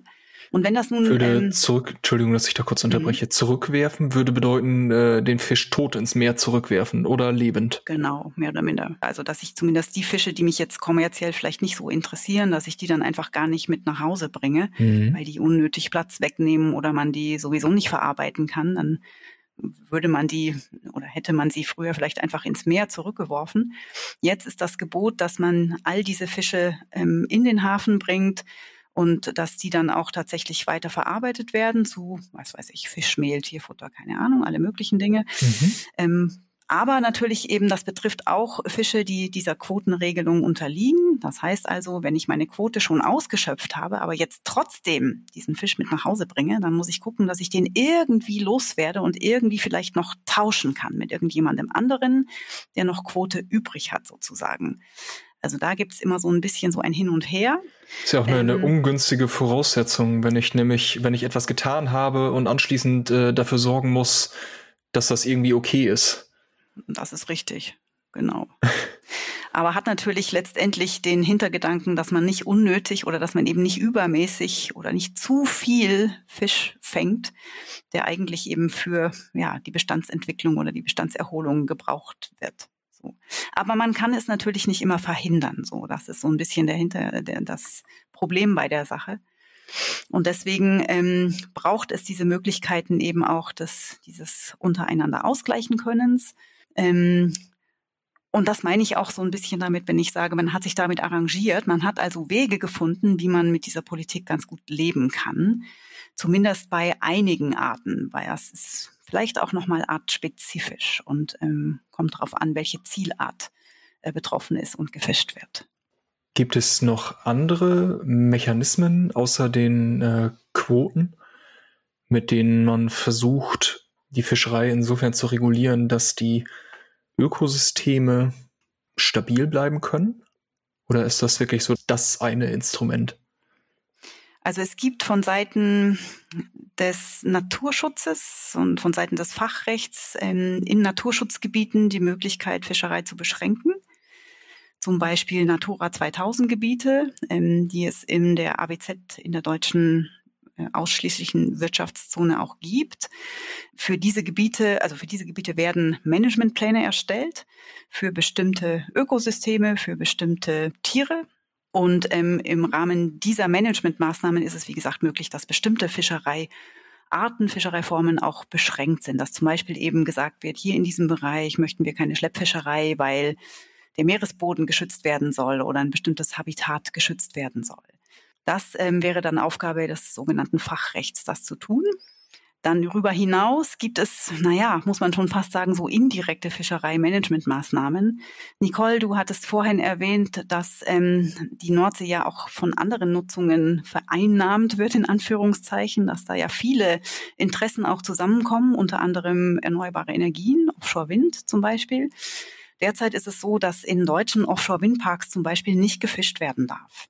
Und wenn das nun würde ähm, zurück, Entschuldigung, dass ich da kurz unterbreche, mhm. zurückwerfen würde bedeuten, äh, den Fisch tot ins Meer zurückwerfen oder lebend. Genau, mehr oder minder. Also dass ich zumindest die Fische, die mich jetzt kommerziell vielleicht nicht so interessieren, dass ich die dann einfach gar nicht mit nach Hause bringe, mhm. weil die unnötig Platz wegnehmen oder man die sowieso nicht verarbeiten kann. Dann würde man die oder hätte man sie früher vielleicht einfach ins Meer zurückgeworfen. Jetzt ist das Gebot, dass man all diese Fische ähm, in den Hafen bringt, und dass die dann auch tatsächlich weiter verarbeitet werden zu, was weiß ich, Fischmehl, Tierfutter, keine Ahnung, alle möglichen Dinge. Mhm. Ähm, aber natürlich eben, das betrifft auch Fische, die dieser Quotenregelung unterliegen. Das heißt also, wenn ich meine Quote schon ausgeschöpft habe, aber jetzt trotzdem diesen Fisch mit nach Hause bringe, dann muss ich gucken, dass ich den irgendwie loswerde und irgendwie vielleicht noch tauschen kann mit irgendjemandem anderen, der noch Quote übrig hat sozusagen. Also da gibt es immer so ein bisschen so ein Hin und Her. Ist ja auch eine, ähm, eine ungünstige Voraussetzung, wenn ich nämlich, wenn ich etwas getan habe und anschließend äh, dafür sorgen muss, dass das irgendwie okay ist. Das ist richtig, genau. [laughs] Aber hat natürlich letztendlich den Hintergedanken, dass man nicht unnötig oder dass man eben nicht übermäßig oder nicht zu viel Fisch fängt, der eigentlich eben für ja, die Bestandsentwicklung oder die Bestandserholung gebraucht wird. So. Aber man kann es natürlich nicht immer verhindern. So, das ist so ein bisschen dahinter der, das Problem bei der Sache. Und deswegen ähm, braucht es diese Möglichkeiten eben auch des, dieses untereinander ausgleichen Könnens. Ähm, und das meine ich auch so ein bisschen damit, wenn ich sage, man hat sich damit arrangiert. Man hat also Wege gefunden, wie man mit dieser Politik ganz gut leben kann. Zumindest bei einigen Arten, weil es ist vielleicht auch nochmal artspezifisch und ähm, kommt darauf an, welche Zielart äh, betroffen ist und gefischt wird. Gibt es noch andere Mechanismen außer den äh, Quoten, mit denen man versucht, die Fischerei insofern zu regulieren, dass die Ökosysteme stabil bleiben können? Oder ist das wirklich so das eine Instrument? Also es gibt von Seiten des Naturschutzes und von Seiten des Fachrechts ähm, in Naturschutzgebieten die Möglichkeit, Fischerei zu beschränken zum Beispiel Natura 2000 Gebiete, ähm, die es in der AWZ, in der deutschen äh, ausschließlichen Wirtschaftszone auch gibt. Für diese Gebiete, also für diese Gebiete werden Managementpläne erstellt für bestimmte Ökosysteme, für bestimmte Tiere. Und ähm, im Rahmen dieser Managementmaßnahmen ist es, wie gesagt, möglich, dass bestimmte Fischereiarten, Fischereiformen auch beschränkt sind. Dass zum Beispiel eben gesagt wird, hier in diesem Bereich möchten wir keine Schleppfischerei, weil der Meeresboden geschützt werden soll oder ein bestimmtes Habitat geschützt werden soll. Das ähm, wäre dann Aufgabe des sogenannten Fachrechts, das zu tun. Dann darüber hinaus gibt es, naja, muss man schon fast sagen, so indirekte Fischereimanagementmaßnahmen. Nicole, du hattest vorhin erwähnt, dass ähm, die Nordsee ja auch von anderen Nutzungen vereinnahmt wird, in Anführungszeichen, dass da ja viele Interessen auch zusammenkommen, unter anderem erneuerbare Energien, Offshore-Wind zum Beispiel. Derzeit ist es so, dass in deutschen Offshore-Windparks zum Beispiel nicht gefischt werden darf.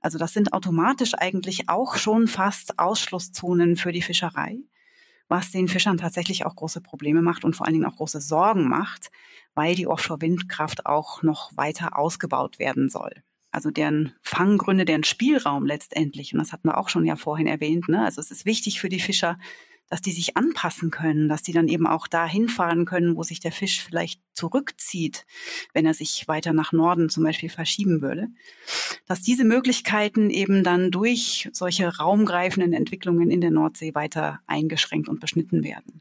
Also das sind automatisch eigentlich auch schon fast Ausschlusszonen für die Fischerei, was den Fischern tatsächlich auch große Probleme macht und vor allen Dingen auch große Sorgen macht, weil die Offshore-Windkraft auch noch weiter ausgebaut werden soll. Also deren Fanggründe, deren Spielraum letztendlich, und das hatten wir auch schon ja vorhin erwähnt, ne? also es ist wichtig für die Fischer, dass die sich anpassen können, dass die dann eben auch da hinfahren können, wo sich der Fisch vielleicht zurückzieht, wenn er sich weiter nach Norden zum Beispiel verschieben würde. Dass diese Möglichkeiten eben dann durch solche raumgreifenden Entwicklungen in der Nordsee weiter eingeschränkt und beschnitten werden.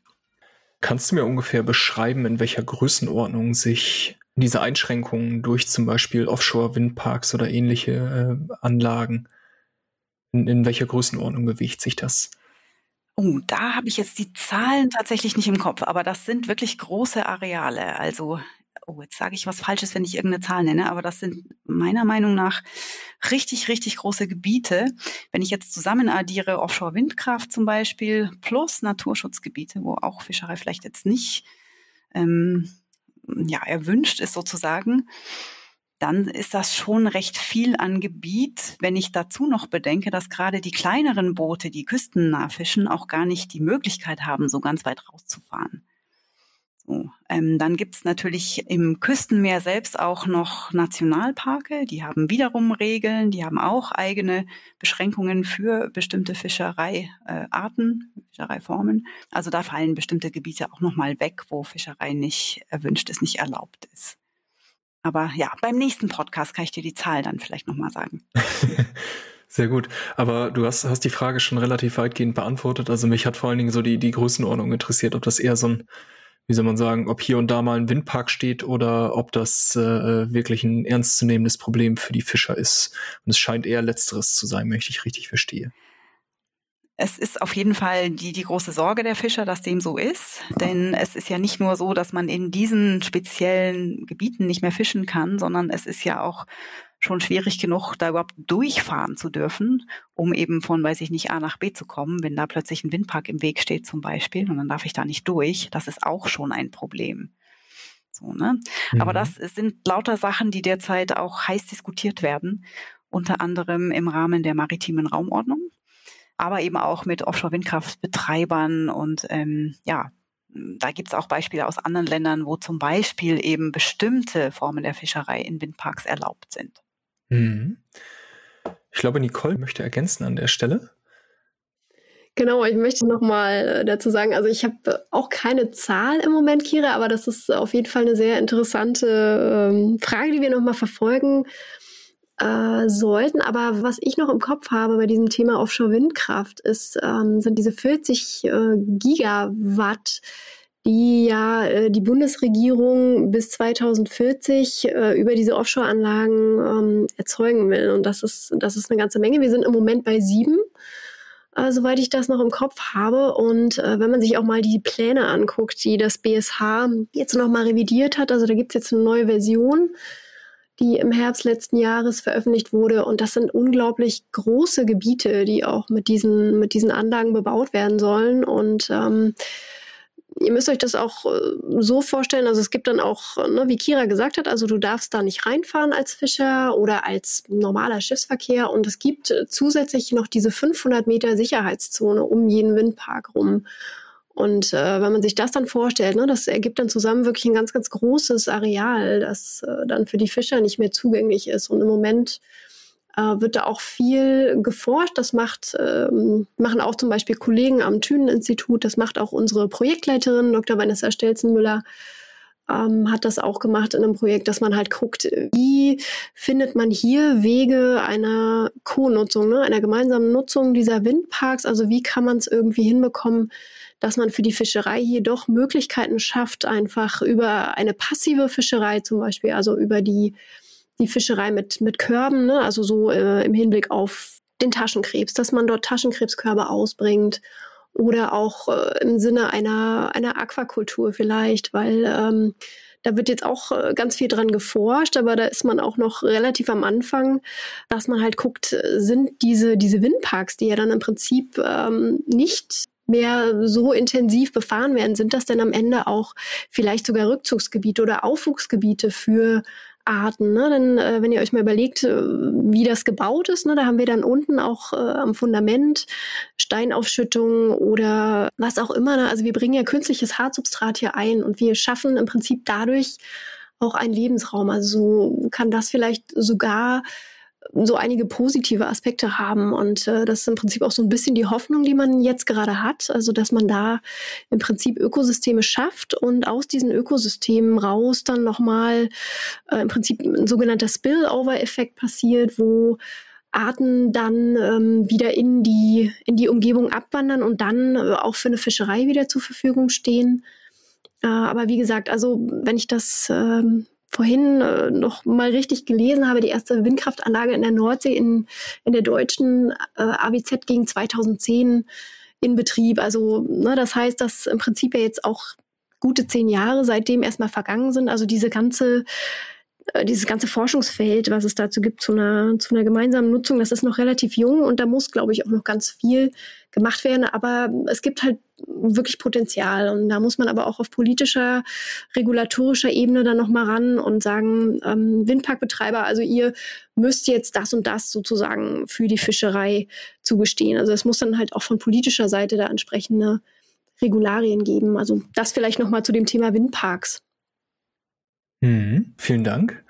Kannst du mir ungefähr beschreiben, in welcher Größenordnung sich diese Einschränkungen durch zum Beispiel Offshore-Windparks oder ähnliche äh, Anlagen, in, in welcher Größenordnung bewegt sich das? Oh, da habe ich jetzt die Zahlen tatsächlich nicht im Kopf, aber das sind wirklich große Areale. Also, oh, jetzt sage ich was Falsches, wenn ich irgendeine Zahl nenne, aber das sind meiner Meinung nach richtig, richtig große Gebiete. Wenn ich jetzt zusammen addiere Offshore-Windkraft zum Beispiel plus Naturschutzgebiete, wo auch Fischerei vielleicht jetzt nicht ähm, ja, erwünscht ist sozusagen, dann ist das schon recht viel an Gebiet, wenn ich dazu noch bedenke, dass gerade die kleineren Boote, die küstennah fischen, auch gar nicht die Möglichkeit haben, so ganz weit rauszufahren. So, ähm, dann gibt's natürlich im Küstenmeer selbst auch noch Nationalparke, die haben wiederum Regeln, die haben auch eigene Beschränkungen für bestimmte Fischereiarten, äh, Fischereiformen. Also da fallen bestimmte Gebiete auch nochmal weg, wo Fischerei nicht erwünscht ist, nicht erlaubt ist. Aber ja, beim nächsten Podcast kann ich dir die Zahl dann vielleicht nochmal sagen. [laughs] Sehr gut. Aber du hast, hast die Frage schon relativ weitgehend beantwortet. Also mich hat vor allen Dingen so die, die Größenordnung interessiert, ob das eher so ein, wie soll man sagen, ob hier und da mal ein Windpark steht oder ob das äh, wirklich ein ernstzunehmendes Problem für die Fischer ist. Und es scheint eher letzteres zu sein, möchte ich richtig verstehe. Es ist auf jeden Fall die, die große Sorge der Fischer, dass dem so ist. Denn es ist ja nicht nur so, dass man in diesen speziellen Gebieten nicht mehr fischen kann, sondern es ist ja auch schon schwierig genug, da überhaupt durchfahren zu dürfen, um eben von, weiß ich nicht, A nach B zu kommen, wenn da plötzlich ein Windpark im Weg steht zum Beispiel und dann darf ich da nicht durch. Das ist auch schon ein Problem. So, ne? Mhm. Aber das sind lauter Sachen, die derzeit auch heiß diskutiert werden, unter anderem im Rahmen der maritimen Raumordnung aber eben auch mit Offshore-Windkraftbetreibern und ähm, ja, da gibt es auch Beispiele aus anderen Ländern, wo zum Beispiel eben bestimmte Formen der Fischerei in Windparks erlaubt sind. Mhm. Ich glaube, Nicole möchte ergänzen an der Stelle. Genau, ich möchte noch mal äh, dazu sagen, also ich habe auch keine Zahl im Moment, Kira, aber das ist auf jeden Fall eine sehr interessante ähm, Frage, die wir noch mal verfolgen äh, sollten. Aber was ich noch im Kopf habe bei diesem Thema Offshore-Windkraft ist, ähm, sind diese 40 äh, Gigawatt, die ja äh, die Bundesregierung bis 2040 äh, über diese Offshore-Anlagen ähm, erzeugen will. Und das ist, das ist eine ganze Menge. Wir sind im Moment bei sieben äh, soweit ich das noch im Kopf habe. Und äh, wenn man sich auch mal die Pläne anguckt, die das BSH jetzt noch mal revidiert hat, also da gibt es jetzt eine neue Version, die im Herbst letzten Jahres veröffentlicht wurde. Und das sind unglaublich große Gebiete, die auch mit diesen, mit diesen Anlagen bebaut werden sollen. Und ähm, ihr müsst euch das auch äh, so vorstellen, also es gibt dann auch, ne, wie Kira gesagt hat, also du darfst da nicht reinfahren als Fischer oder als normaler Schiffsverkehr und es gibt zusätzlich noch diese 500 Meter Sicherheitszone um jeden Windpark rum. Und äh, wenn man sich das dann vorstellt, ne, das ergibt dann zusammen wirklich ein ganz, ganz großes Areal, das äh, dann für die Fischer nicht mehr zugänglich ist. Und im Moment äh, wird da auch viel geforscht. Das macht, ähm, machen auch zum Beispiel Kollegen am Thünen-Institut. Das macht auch unsere Projektleiterin, Dr. Vanessa Stelzenmüller, ähm, hat das auch gemacht in einem Projekt, dass man halt guckt, wie findet man hier Wege einer Co-Nutzung, ne, einer gemeinsamen Nutzung dieser Windparks. Also wie kann man es irgendwie hinbekommen, dass man für die Fischerei hier doch Möglichkeiten schafft, einfach über eine passive Fischerei zum Beispiel, also über die die Fischerei mit, mit Körben, ne? also so äh, im Hinblick auf den Taschenkrebs, dass man dort Taschenkrebskörbe ausbringt oder auch äh, im Sinne einer, einer Aquakultur vielleicht, weil ähm, da wird jetzt auch äh, ganz viel dran geforscht, aber da ist man auch noch relativ am Anfang, dass man halt guckt, sind diese, diese Windparks, die ja dann im Prinzip ähm, nicht mehr so intensiv befahren werden, sind das denn am Ende auch vielleicht sogar Rückzugsgebiete oder Aufwuchsgebiete für Arten. Ne? Denn äh, wenn ihr euch mal überlegt, äh, wie das gebaut ist, ne? da haben wir dann unten auch äh, am Fundament Steinaufschüttung oder was auch immer. Ne? Also wir bringen ja künstliches Hartsubstrat hier ein und wir schaffen im Prinzip dadurch auch einen Lebensraum. Also so kann das vielleicht sogar so einige positive Aspekte haben. Und äh, das ist im Prinzip auch so ein bisschen die Hoffnung, die man jetzt gerade hat. Also, dass man da im Prinzip Ökosysteme schafft und aus diesen Ökosystemen raus dann nochmal äh, im Prinzip ein sogenannter Spillover-Effekt passiert, wo Arten dann ähm, wieder in die, in die Umgebung abwandern und dann äh, auch für eine Fischerei wieder zur Verfügung stehen. Äh, aber wie gesagt, also wenn ich das ähm, vorhin äh, noch mal richtig gelesen habe, die erste Windkraftanlage in der Nordsee in, in der deutschen äh, AWZ ging 2010 in Betrieb. Also ne, das heißt, dass im Prinzip ja jetzt auch gute zehn Jahre seitdem erstmal vergangen sind. Also diese ganze dieses ganze Forschungsfeld, was es dazu gibt, zu einer, zu einer gemeinsamen Nutzung, das ist noch relativ jung und da muss, glaube ich, auch noch ganz viel gemacht werden. Aber es gibt halt wirklich Potenzial und da muss man aber auch auf politischer, regulatorischer Ebene dann nochmal ran und sagen, ähm, Windparkbetreiber, also ihr müsst jetzt das und das sozusagen für die Fischerei zugestehen. Also es muss dann halt auch von politischer Seite da entsprechende Regularien geben. Also das vielleicht nochmal zu dem Thema Windparks. Mhm, vielen Dank.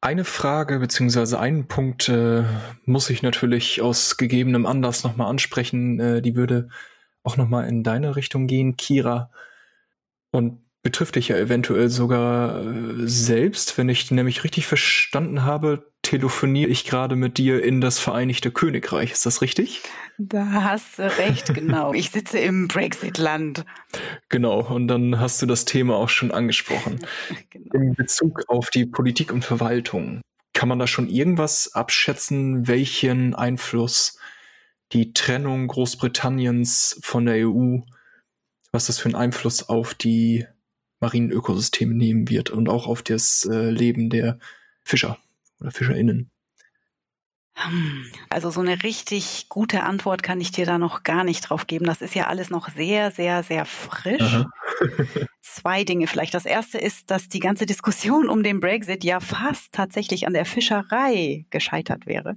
Eine Frage beziehungsweise einen Punkt äh, muss ich natürlich aus gegebenem Anlass nochmal ansprechen. Äh, die würde auch nochmal in deine Richtung gehen, Kira. Und betrifft dich ja eventuell sogar äh, selbst. Wenn ich nämlich richtig verstanden habe, telefoniere ich gerade mit dir in das Vereinigte Königreich. Ist das richtig? Da hast du recht, genau. Ich sitze im Brexit-Land. Genau, und dann hast du das Thema auch schon angesprochen. [laughs] genau. In Bezug auf die Politik und Verwaltung, kann man da schon irgendwas abschätzen, welchen Einfluss die Trennung Großbritanniens von der EU, was das für einen Einfluss auf die marinen Ökosysteme nehmen wird und auch auf das äh, Leben der Fischer oder FischerInnen? Also so eine richtig gute Antwort kann ich dir da noch gar nicht drauf geben. Das ist ja alles noch sehr, sehr, sehr frisch. [laughs] Zwei Dinge vielleicht. Das erste ist, dass die ganze Diskussion um den Brexit ja fast tatsächlich an der Fischerei gescheitert wäre.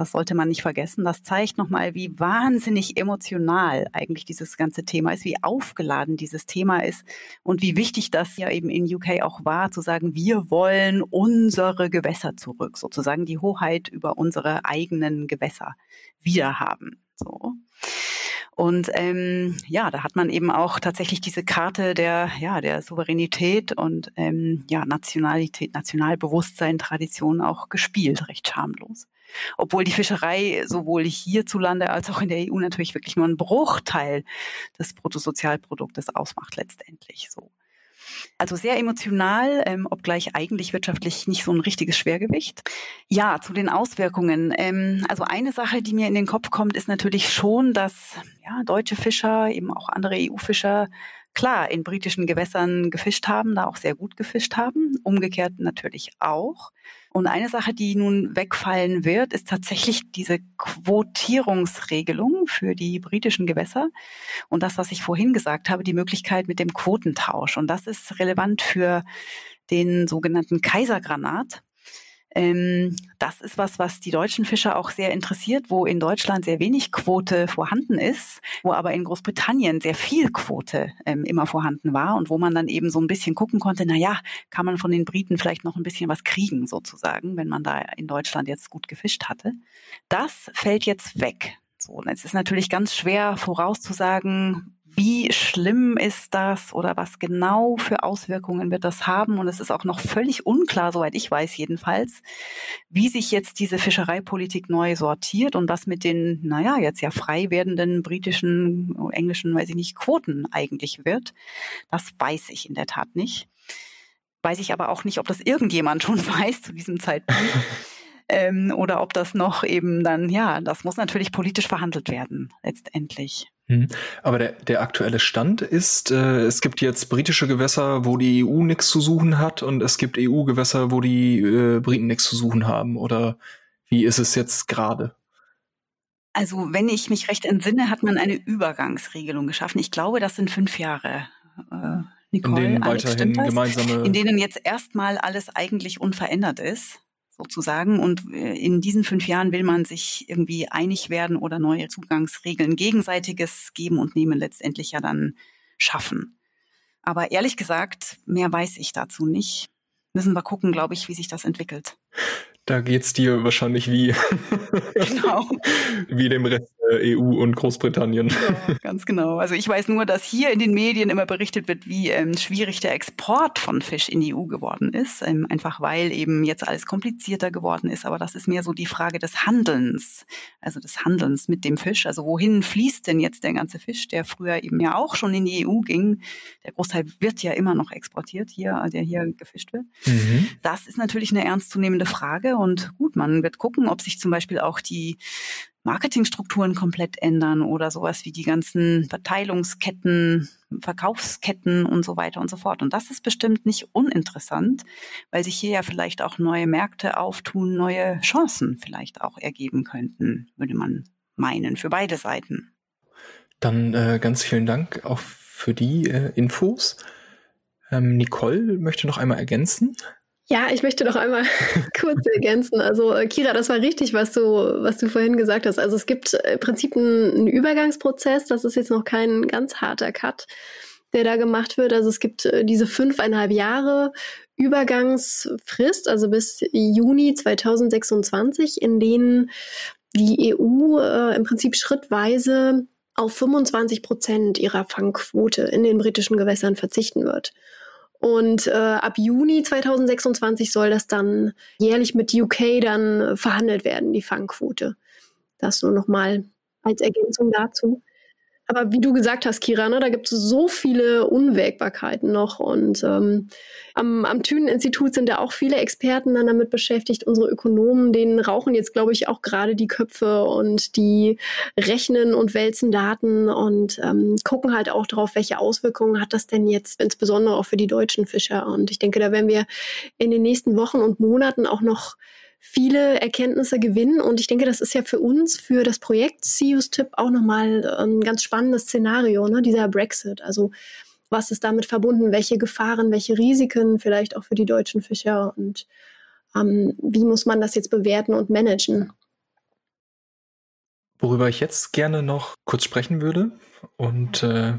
Das sollte man nicht vergessen. Das zeigt nochmal, wie wahnsinnig emotional eigentlich dieses ganze Thema ist, wie aufgeladen dieses Thema ist und wie wichtig das ja eben in UK auch war, zu sagen, wir wollen unsere Gewässer zurück, sozusagen die Hoheit über unsere eigenen Gewässer wiederhaben. So. Und ähm, ja, da hat man eben auch tatsächlich diese Karte der, ja, der Souveränität und ähm, ja, Nationalität, Nationalbewusstsein, Tradition auch gespielt, recht schamlos. Obwohl die Fischerei sowohl hierzulande als auch in der EU natürlich wirklich nur einen Bruchteil des Bruttosozialproduktes ausmacht letztendlich so. Also sehr emotional, ähm, obgleich eigentlich wirtschaftlich nicht so ein richtiges Schwergewicht. Ja, zu den Auswirkungen. Ähm, also eine Sache, die mir in den Kopf kommt, ist natürlich schon, dass ja, deutsche Fischer, eben auch andere EU-Fischer, klar in britischen Gewässern gefischt haben, da auch sehr gut gefischt haben. Umgekehrt natürlich auch. Und eine Sache, die nun wegfallen wird, ist tatsächlich diese Quotierungsregelung für die britischen Gewässer. Und das, was ich vorhin gesagt habe, die Möglichkeit mit dem Quotentausch. Und das ist relevant für den sogenannten Kaisergranat. Ähm, das ist was, was die deutschen Fischer auch sehr interessiert, wo in Deutschland sehr wenig Quote vorhanden ist, wo aber in Großbritannien sehr viel Quote ähm, immer vorhanden war und wo man dann eben so ein bisschen gucken konnte, na ja, kann man von den Briten vielleicht noch ein bisschen was kriegen sozusagen, wenn man da in Deutschland jetzt gut gefischt hatte. Das fällt jetzt weg. So, und es ist natürlich ganz schwer vorauszusagen, wie schlimm ist das oder was genau für Auswirkungen wird das haben? Und es ist auch noch völlig unklar, soweit ich weiß jedenfalls, wie sich jetzt diese Fischereipolitik neu sortiert und was mit den, naja, jetzt ja frei werdenden britischen, englischen, weiß ich nicht, Quoten eigentlich wird. Das weiß ich in der Tat nicht. Weiß ich aber auch nicht, ob das irgendjemand [laughs] schon weiß zu diesem Zeitpunkt. Ähm, oder ob das noch eben dann, ja, das muss natürlich politisch verhandelt werden, letztendlich. Mhm. Aber der, der aktuelle Stand ist, äh, es gibt jetzt britische Gewässer, wo die EU nichts zu suchen hat und es gibt EU-Gewässer, wo die äh, Briten nichts zu suchen haben. Oder wie ist es jetzt gerade? Also wenn ich mich recht entsinne, hat man eine Übergangsregelung geschaffen. Ich glaube, das sind fünf Jahre. Äh, Nicole, in denen weiterhin gemeinsame... In denen jetzt erstmal alles eigentlich unverändert ist sozusagen. Und äh, in diesen fünf Jahren will man sich irgendwie einig werden oder neue Zugangsregeln, gegenseitiges Geben und Nehmen letztendlich ja dann schaffen. Aber ehrlich gesagt, mehr weiß ich dazu nicht. Müssen wir gucken, glaube ich, wie sich das entwickelt. Da geht's dir wahrscheinlich wie, [laughs] genau. wie dem Rest der EU und Großbritannien. Ja, ganz genau. Also ich weiß nur, dass hier in den Medien immer berichtet wird, wie ähm, schwierig der Export von Fisch in die EU geworden ist. Ähm, einfach weil eben jetzt alles komplizierter geworden ist. Aber das ist mehr so die Frage des Handelns. Also des Handelns mit dem Fisch. Also wohin fließt denn jetzt der ganze Fisch, der früher eben ja auch schon in die EU ging? Der Großteil wird ja immer noch exportiert hier, der hier gefischt wird. Mhm. Das ist natürlich eine ernstzunehmende Frage. Und gut, man wird gucken, ob sich zum Beispiel auch die Marketingstrukturen komplett ändern oder sowas wie die ganzen Verteilungsketten, Verkaufsketten und so weiter und so fort. Und das ist bestimmt nicht uninteressant, weil sich hier ja vielleicht auch neue Märkte auftun, neue Chancen vielleicht auch ergeben könnten, würde man meinen, für beide Seiten. Dann äh, ganz vielen Dank auch für die äh, Infos. Ähm, Nicole möchte noch einmal ergänzen. Ja, ich möchte noch einmal [laughs] kurz ergänzen. Also äh, Kira, das war richtig, was du, was du vorhin gesagt hast. Also es gibt im Prinzip einen, einen Übergangsprozess. Das ist jetzt noch kein ganz harter Cut, der da gemacht wird. Also es gibt äh, diese fünfeinhalb Jahre Übergangsfrist, also bis Juni 2026, in denen die EU äh, im Prinzip schrittweise auf 25 Prozent ihrer Fangquote in den britischen Gewässern verzichten wird. Und äh, ab Juni 2026 soll das dann jährlich mit UK dann verhandelt werden, die Fangquote. Das nur noch mal als Ergänzung dazu. Aber wie du gesagt hast, Kira, ne, da gibt es so viele Unwägbarkeiten noch. Und ähm, am, am Thünen-Institut sind da auch viele Experten dann damit beschäftigt. Unsere Ökonomen, denen rauchen jetzt, glaube ich, auch gerade die Köpfe und die rechnen und wälzen Daten und ähm, gucken halt auch darauf, welche Auswirkungen hat das denn jetzt, insbesondere auch für die deutschen Fischer. Und ich denke, da werden wir in den nächsten Wochen und Monaten auch noch viele Erkenntnisse gewinnen. Und ich denke, das ist ja für uns, für das Projekt CUS-Tip auch nochmal ein ganz spannendes Szenario, ne? dieser Brexit. Also was ist damit verbunden? Welche Gefahren, welche Risiken vielleicht auch für die deutschen Fischer und ähm, wie muss man das jetzt bewerten und managen? Worüber ich jetzt gerne noch kurz sprechen würde, und äh,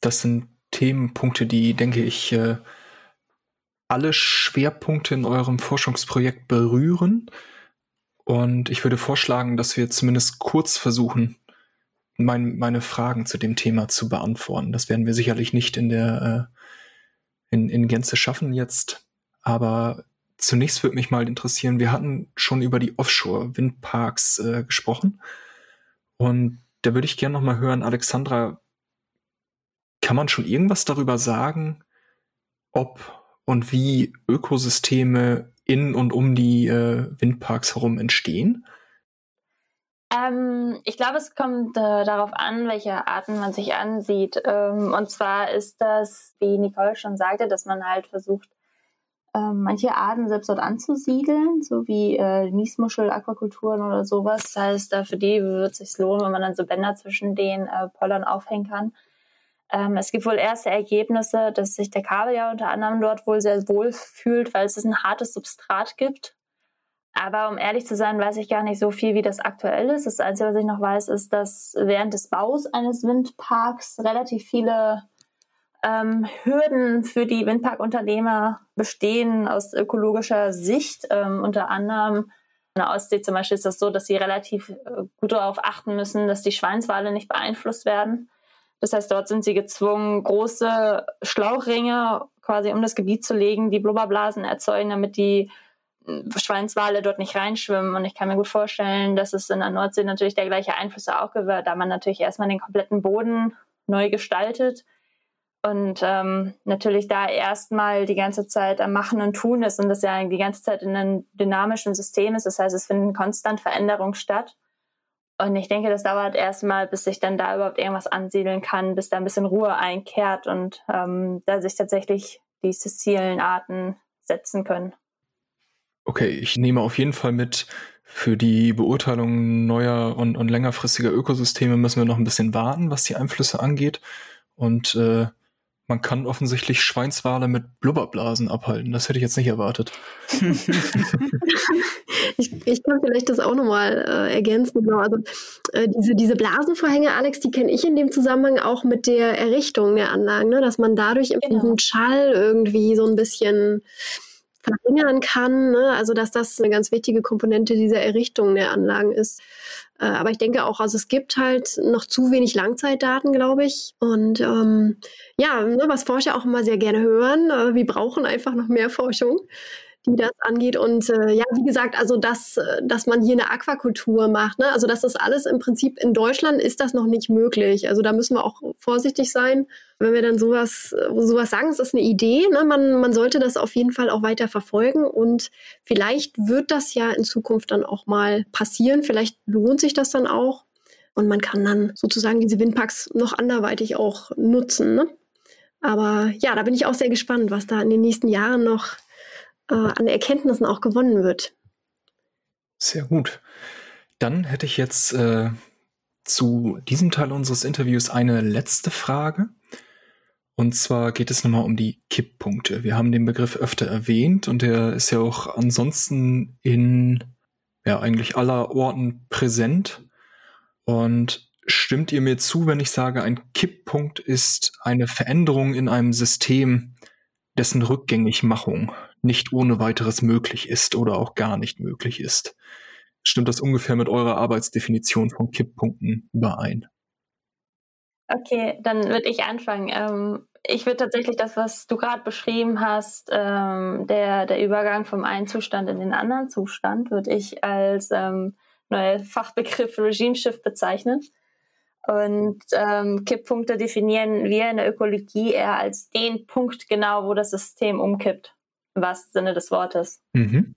das sind Themenpunkte, die, denke ich, äh, alle Schwerpunkte in eurem Forschungsprojekt berühren. Und ich würde vorschlagen, dass wir zumindest kurz versuchen, mein, meine Fragen zu dem Thema zu beantworten. Das werden wir sicherlich nicht in der äh, in, in Gänze schaffen jetzt. Aber zunächst würde mich mal interessieren, wir hatten schon über die Offshore-Windparks äh, gesprochen. Und da würde ich gerne noch mal hören, Alexandra, kann man schon irgendwas darüber sagen, ob und wie Ökosysteme in und um die äh, Windparks herum entstehen? Ähm, ich glaube, es kommt äh, darauf an, welche Arten man sich ansieht. Ähm, und zwar ist das, wie Nicole schon sagte, dass man halt versucht, ähm, manche Arten selbst dort anzusiedeln, so wie äh, Niesmuschel, Aquakulturen oder sowas. Das heißt, für die wird es sich lohnen, wenn man dann so Bänder zwischen den äh, Pollern aufhängen kann. Ähm, es gibt wohl erste Ergebnisse, dass sich der Kabel ja unter anderem dort wohl sehr wohl fühlt, weil es ein hartes Substrat gibt aber um ehrlich zu sein, weiß ich gar nicht so viel, wie das aktuell ist. Das Einzige, was ich noch weiß, ist, dass während des Baus eines Windparks relativ viele ähm, Hürden für die Windparkunternehmer bestehen aus ökologischer Sicht. Ähm, unter anderem in der Ostsee zum Beispiel ist das so, dass sie relativ äh, gut darauf achten müssen, dass die Schweinswale nicht beeinflusst werden. Das heißt, dort sind sie gezwungen, große Schlauchringe quasi um das Gebiet zu legen, die Blubberblasen erzeugen, damit die Schweinswale dort nicht reinschwimmen. Und ich kann mir gut vorstellen, dass es in der Nordsee natürlich der gleiche Einfluss auch gewährt, da man natürlich erstmal den kompletten Boden neu gestaltet und ähm, natürlich da erstmal die ganze Zeit am Machen und Tun ist und das ja die ganze Zeit in einem dynamischen System ist. Das heißt, es finden konstant Veränderungen statt. Und ich denke, das dauert erstmal, bis sich dann da überhaupt irgendwas ansiedeln kann, bis da ein bisschen Ruhe einkehrt und ähm, da sich tatsächlich die sessilen Arten setzen können. Okay, ich nehme auf jeden Fall mit, für die Beurteilung neuer und, und längerfristiger Ökosysteme müssen wir noch ein bisschen warten, was die Einflüsse angeht. Und äh, man kann offensichtlich Schweinswale mit Blubberblasen abhalten. Das hätte ich jetzt nicht erwartet. [laughs] [laughs] ich, ich kann vielleicht das auch nochmal äh, ergänzen. Genau. Also äh, diese, diese Blasenvorhänge, Alex, die kenne ich in dem Zusammenhang auch mit der Errichtung der Anlagen, ne? dass man dadurch genau. diesen Schall irgendwie so ein bisschen verringern kann. Ne? Also dass das eine ganz wichtige Komponente dieser Errichtung der Anlagen ist. Äh, aber ich denke auch, also es gibt halt noch zu wenig Langzeitdaten, glaube ich. Und ähm, ja, ne, was Forscher auch immer sehr gerne hören, äh, wir brauchen einfach noch mehr Forschung die das angeht. Und äh, ja, wie gesagt, also dass, äh, dass man hier eine Aquakultur macht, ne? also das alles im Prinzip in Deutschland ist das noch nicht möglich. Also da müssen wir auch vorsichtig sein, wenn wir dann sowas, äh, sowas sagen, es ist eine Idee. Ne? Man, man sollte das auf jeden Fall auch weiter verfolgen und vielleicht wird das ja in Zukunft dann auch mal passieren. Vielleicht lohnt sich das dann auch. Und man kann dann sozusagen diese Windparks noch anderweitig auch nutzen. Ne? Aber ja, da bin ich auch sehr gespannt, was da in den nächsten Jahren noch äh, an Erkenntnissen auch gewonnen wird. Sehr gut. Dann hätte ich jetzt äh, zu diesem Teil unseres Interviews eine letzte Frage. Und zwar geht es nochmal um die Kipppunkte. Wir haben den Begriff öfter erwähnt und der ist ja auch ansonsten in ja eigentlich aller Orten präsent. Und stimmt ihr mir zu, wenn ich sage, ein Kipppunkt ist eine Veränderung in einem System, dessen Rückgängigmachung nicht ohne weiteres möglich ist oder auch gar nicht möglich ist. Stimmt das ungefähr mit eurer Arbeitsdefinition von Kipppunkten überein? Okay, dann würde ich anfangen. Ähm, ich würde tatsächlich das, was du gerade beschrieben hast, ähm, der, der Übergang vom einen Zustand in den anderen Zustand, würde ich als ähm, neuer Fachbegriff Regimeshift bezeichnen. Und ähm, Kipppunkte definieren wir in der Ökologie eher als den Punkt genau, wo das System umkippt im wahrsten Sinne des Wortes. Mhm.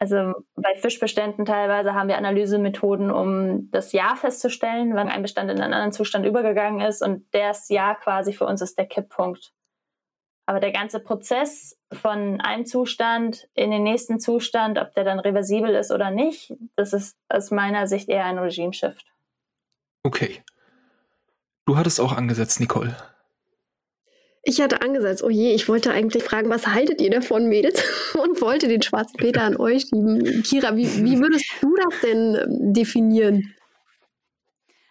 Also bei Fischbeständen teilweise haben wir Analysemethoden, um das Jahr festzustellen, wann ein Bestand in einen anderen Zustand übergegangen ist. Und das Jahr quasi für uns ist der Kipppunkt. Aber der ganze Prozess von einem Zustand in den nächsten Zustand, ob der dann reversibel ist oder nicht, das ist aus meiner Sicht eher ein Regime-Shift. Okay. Du hattest auch angesetzt, Nicole. Ich hatte angesetzt, oh je, ich wollte eigentlich fragen, was haltet ihr davon, Mädels? [laughs] Und wollte den schwarzen Peter an euch schieben. Kira, wie, wie würdest du das denn ähm, definieren?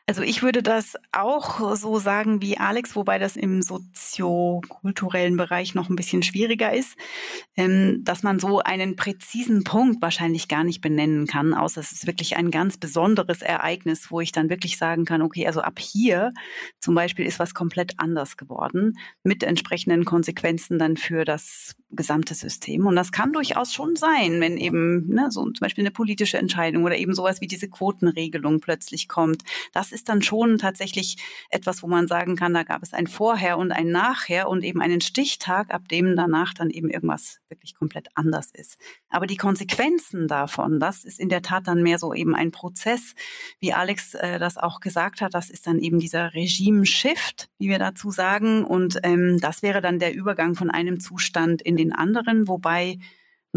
Also ich würde das auch so sagen wie Alex, wobei das im soziokulturellen Bereich noch ein bisschen schwieriger ist, ähm, dass man so einen präzisen Punkt wahrscheinlich gar nicht benennen kann, außer es ist wirklich ein ganz besonderes Ereignis, wo ich dann wirklich sagen kann, okay, also ab hier zum Beispiel ist was komplett anders geworden, mit entsprechenden Konsequenzen dann für das gesamte System. Und das kann durchaus schon sein, wenn eben ne, so zum Beispiel eine politische Entscheidung oder eben sowas wie diese Quotenregelung plötzlich kommt. Das ist dann schon tatsächlich etwas, wo man sagen kann, da gab es ein Vorher und ein Nachher und eben einen Stichtag, ab dem danach dann eben irgendwas wirklich komplett anders ist. Aber die Konsequenzen davon, das ist in der Tat dann mehr so eben ein Prozess, wie Alex äh, das auch gesagt hat, das ist dann eben dieser Regime-Shift, wie wir dazu sagen. Und ähm, das wäre dann der Übergang von einem Zustand in den anderen, wobei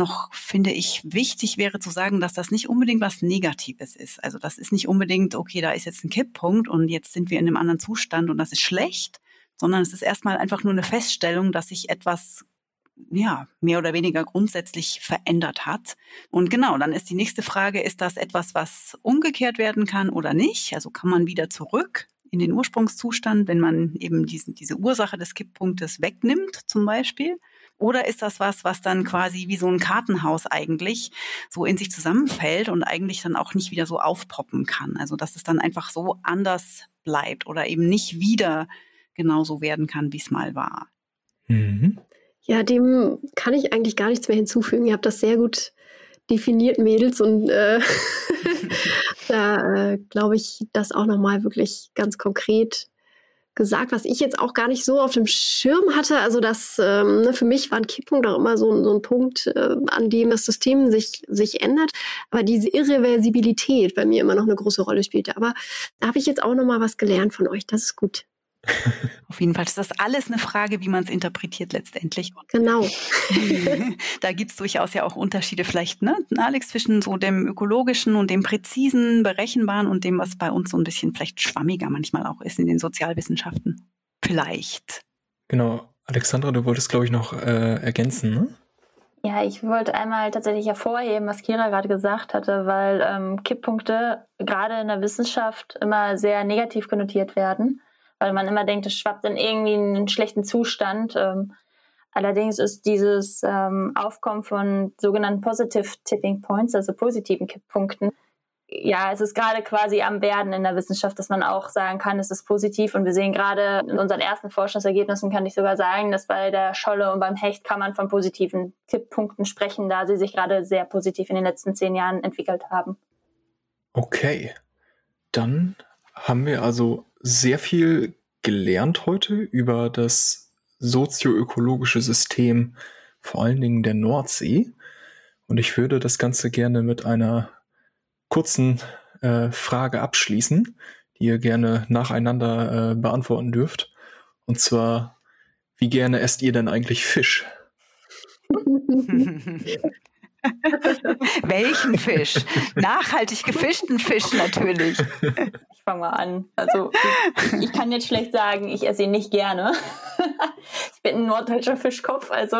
noch, finde ich, wichtig wäre zu sagen, dass das nicht unbedingt was Negatives ist. Also das ist nicht unbedingt, okay, da ist jetzt ein Kipppunkt und jetzt sind wir in einem anderen Zustand und das ist schlecht, sondern es ist erstmal einfach nur eine Feststellung, dass sich etwas ja, mehr oder weniger grundsätzlich verändert hat. Und genau, dann ist die nächste Frage, ist das etwas, was umgekehrt werden kann oder nicht? Also kann man wieder zurück in den Ursprungszustand, wenn man eben diesen, diese Ursache des Kipppunktes wegnimmt, zum Beispiel? Oder ist das was, was dann quasi wie so ein Kartenhaus eigentlich so in sich zusammenfällt und eigentlich dann auch nicht wieder so aufpoppen kann? Also dass es dann einfach so anders bleibt oder eben nicht wieder genauso werden kann, wie es mal war. Mhm. Ja, dem kann ich eigentlich gar nichts mehr hinzufügen. Ihr habt das sehr gut definiert, Mädels, und äh, [laughs] da äh, glaube ich, das auch nochmal wirklich ganz konkret gesagt, was ich jetzt auch gar nicht so auf dem Schirm hatte. Also das ähm, ne, für mich war ein Kipppunkt auch immer so, so ein Punkt, äh, an dem das System sich, sich ändert. Aber diese Irreversibilität bei mir immer noch eine große Rolle spielte. Aber da habe ich jetzt auch noch mal was gelernt von euch. Das ist gut. Auf jeden Fall ist das alles eine Frage, wie man es interpretiert letztendlich. Genau. [laughs] da gibt es durchaus ja auch Unterschiede vielleicht, ne, Alex, zwischen so dem ökologischen und dem präzisen, berechenbaren und dem, was bei uns so ein bisschen vielleicht schwammiger manchmal auch ist in den Sozialwissenschaften. Vielleicht. Genau. Alexandra, du wolltest, glaube ich, noch äh, ergänzen, ne? Ja, ich wollte einmal tatsächlich hervorheben, was Kira gerade gesagt hatte, weil ähm, Kipppunkte gerade in der Wissenschaft immer sehr negativ konnotiert werden weil man immer denkt, es schwappt in irgendwie einen schlechten Zustand. Ähm, allerdings ist dieses ähm, Aufkommen von sogenannten Positive Tipping Points, also positiven Kipppunkten, ja, es ist gerade quasi am Werden in der Wissenschaft, dass man auch sagen kann, es ist positiv. Und wir sehen gerade in unseren ersten Forschungsergebnissen, kann ich sogar sagen, dass bei der Scholle und beim Hecht kann man von positiven Kipppunkten sprechen, da sie sich gerade sehr positiv in den letzten zehn Jahren entwickelt haben. Okay, dann haben wir also sehr viel gelernt heute über das sozioökologische System, vor allen Dingen der Nordsee. Und ich würde das Ganze gerne mit einer kurzen äh, Frage abschließen, die ihr gerne nacheinander äh, beantworten dürft. Und zwar, wie gerne esst ihr denn eigentlich Fisch? [laughs] [laughs] [laughs] Welchen Fisch? [laughs] Nachhaltig gefischten Fisch natürlich. [laughs] Ich fange mal an. Also ich, ich, kann jetzt schlecht sagen, ich esse ihn nicht gerne. ich bin ein norddeutscher Fischkopf, also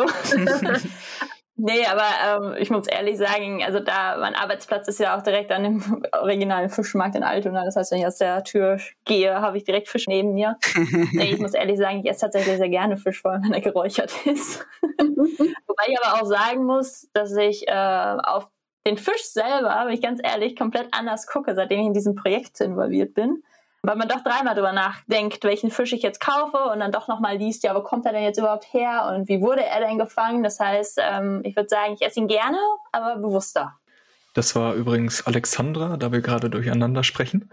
Nee, aber ähm, ich muss ehrlich sagen, also da mein Arbeitsplatz ist ja auch direkt an dem [laughs] originalen Fischmarkt in Altona. Das heißt, wenn ich aus der Tür gehe, habe ich direkt Fisch neben mir. [laughs] nee, ich muss ehrlich sagen, ich esse tatsächlich sehr gerne Fisch, vor allem wenn er geräuchert ist. [laughs] Wobei ich aber auch sagen muss, dass ich äh, auf den Fisch selber, wenn ich ganz ehrlich, komplett anders gucke, seitdem ich in diesem Projekt involviert bin weil man doch dreimal drüber nachdenkt, welchen Fisch ich jetzt kaufe und dann doch nochmal liest, ja, wo kommt er denn jetzt überhaupt her und wie wurde er denn gefangen? Das heißt, ähm, ich würde sagen, ich esse ihn gerne, aber bewusster. Das war übrigens Alexandra, da wir gerade durcheinander sprechen.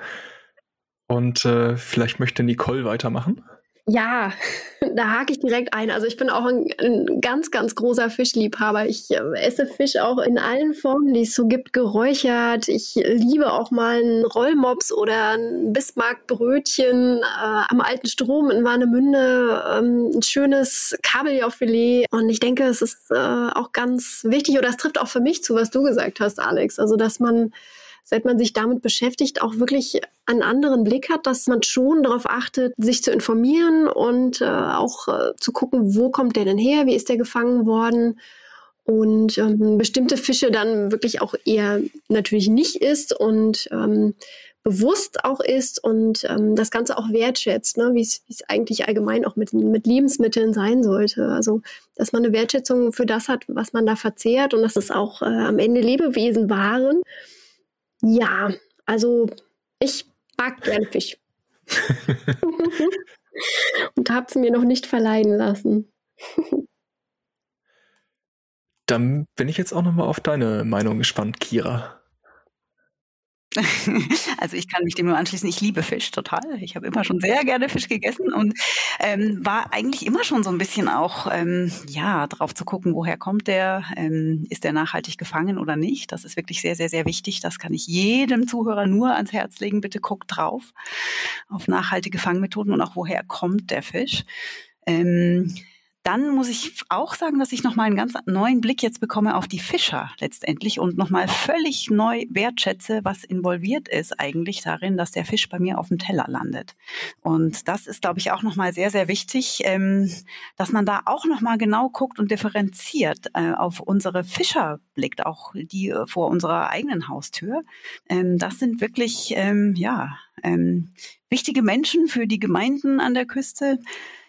Und äh, vielleicht möchte Nicole weitermachen. Ja, [laughs] da hake ich direkt ein. Also ich bin auch ein, ein ganz, ganz großer Fischliebhaber. Ich äh, esse Fisch auch in allen Formen, die es so gibt, geräuchert. Ich liebe auch mal einen Rollmops oder ein Bismarckbrötchen äh, am alten Strom in Warnemünde, ähm, ein schönes Kabeljaufilet. Und ich denke, es ist äh, auch ganz wichtig, oder es trifft auch für mich zu, was du gesagt hast, Alex. Also, dass man seit man sich damit beschäftigt, auch wirklich einen anderen Blick hat, dass man schon darauf achtet, sich zu informieren und äh, auch äh, zu gucken, wo kommt der denn her, wie ist der gefangen worden und ähm, bestimmte Fische dann wirklich auch eher natürlich nicht isst und ähm, bewusst auch ist und ähm, das Ganze auch wertschätzt, ne? wie es eigentlich allgemein auch mit, mit Lebensmitteln sein sollte. Also, dass man eine Wertschätzung für das hat, was man da verzehrt und dass es auch äh, am Ende Lebewesen waren. Ja, also ich mag gerne Fisch. [laughs] und habe es mir noch nicht verleihen lassen. Dann bin ich jetzt auch noch mal auf deine Meinung gespannt, Kira. [laughs] Also ich kann mich dem nur anschließen. Ich liebe Fisch total. Ich habe immer schon sehr gerne Fisch gegessen und ähm, war eigentlich immer schon so ein bisschen auch ähm, ja drauf zu gucken, woher kommt der, ähm, ist der nachhaltig gefangen oder nicht. Das ist wirklich sehr sehr sehr wichtig. Das kann ich jedem Zuhörer nur ans Herz legen. Bitte guckt drauf auf nachhaltige Fangmethoden und auch woher kommt der Fisch. Ähm, dann muss ich auch sagen, dass ich nochmal einen ganz neuen Blick jetzt bekomme auf die Fischer letztendlich und nochmal völlig neu wertschätze, was involviert ist eigentlich darin, dass der Fisch bei mir auf dem Teller landet. Und das ist, glaube ich, auch nochmal sehr, sehr wichtig, ähm, dass man da auch nochmal genau guckt und differenziert äh, auf unsere Fischer blickt, auch die äh, vor unserer eigenen Haustür. Ähm, das sind wirklich, ähm, ja, ähm, wichtige Menschen für die Gemeinden an der Küste.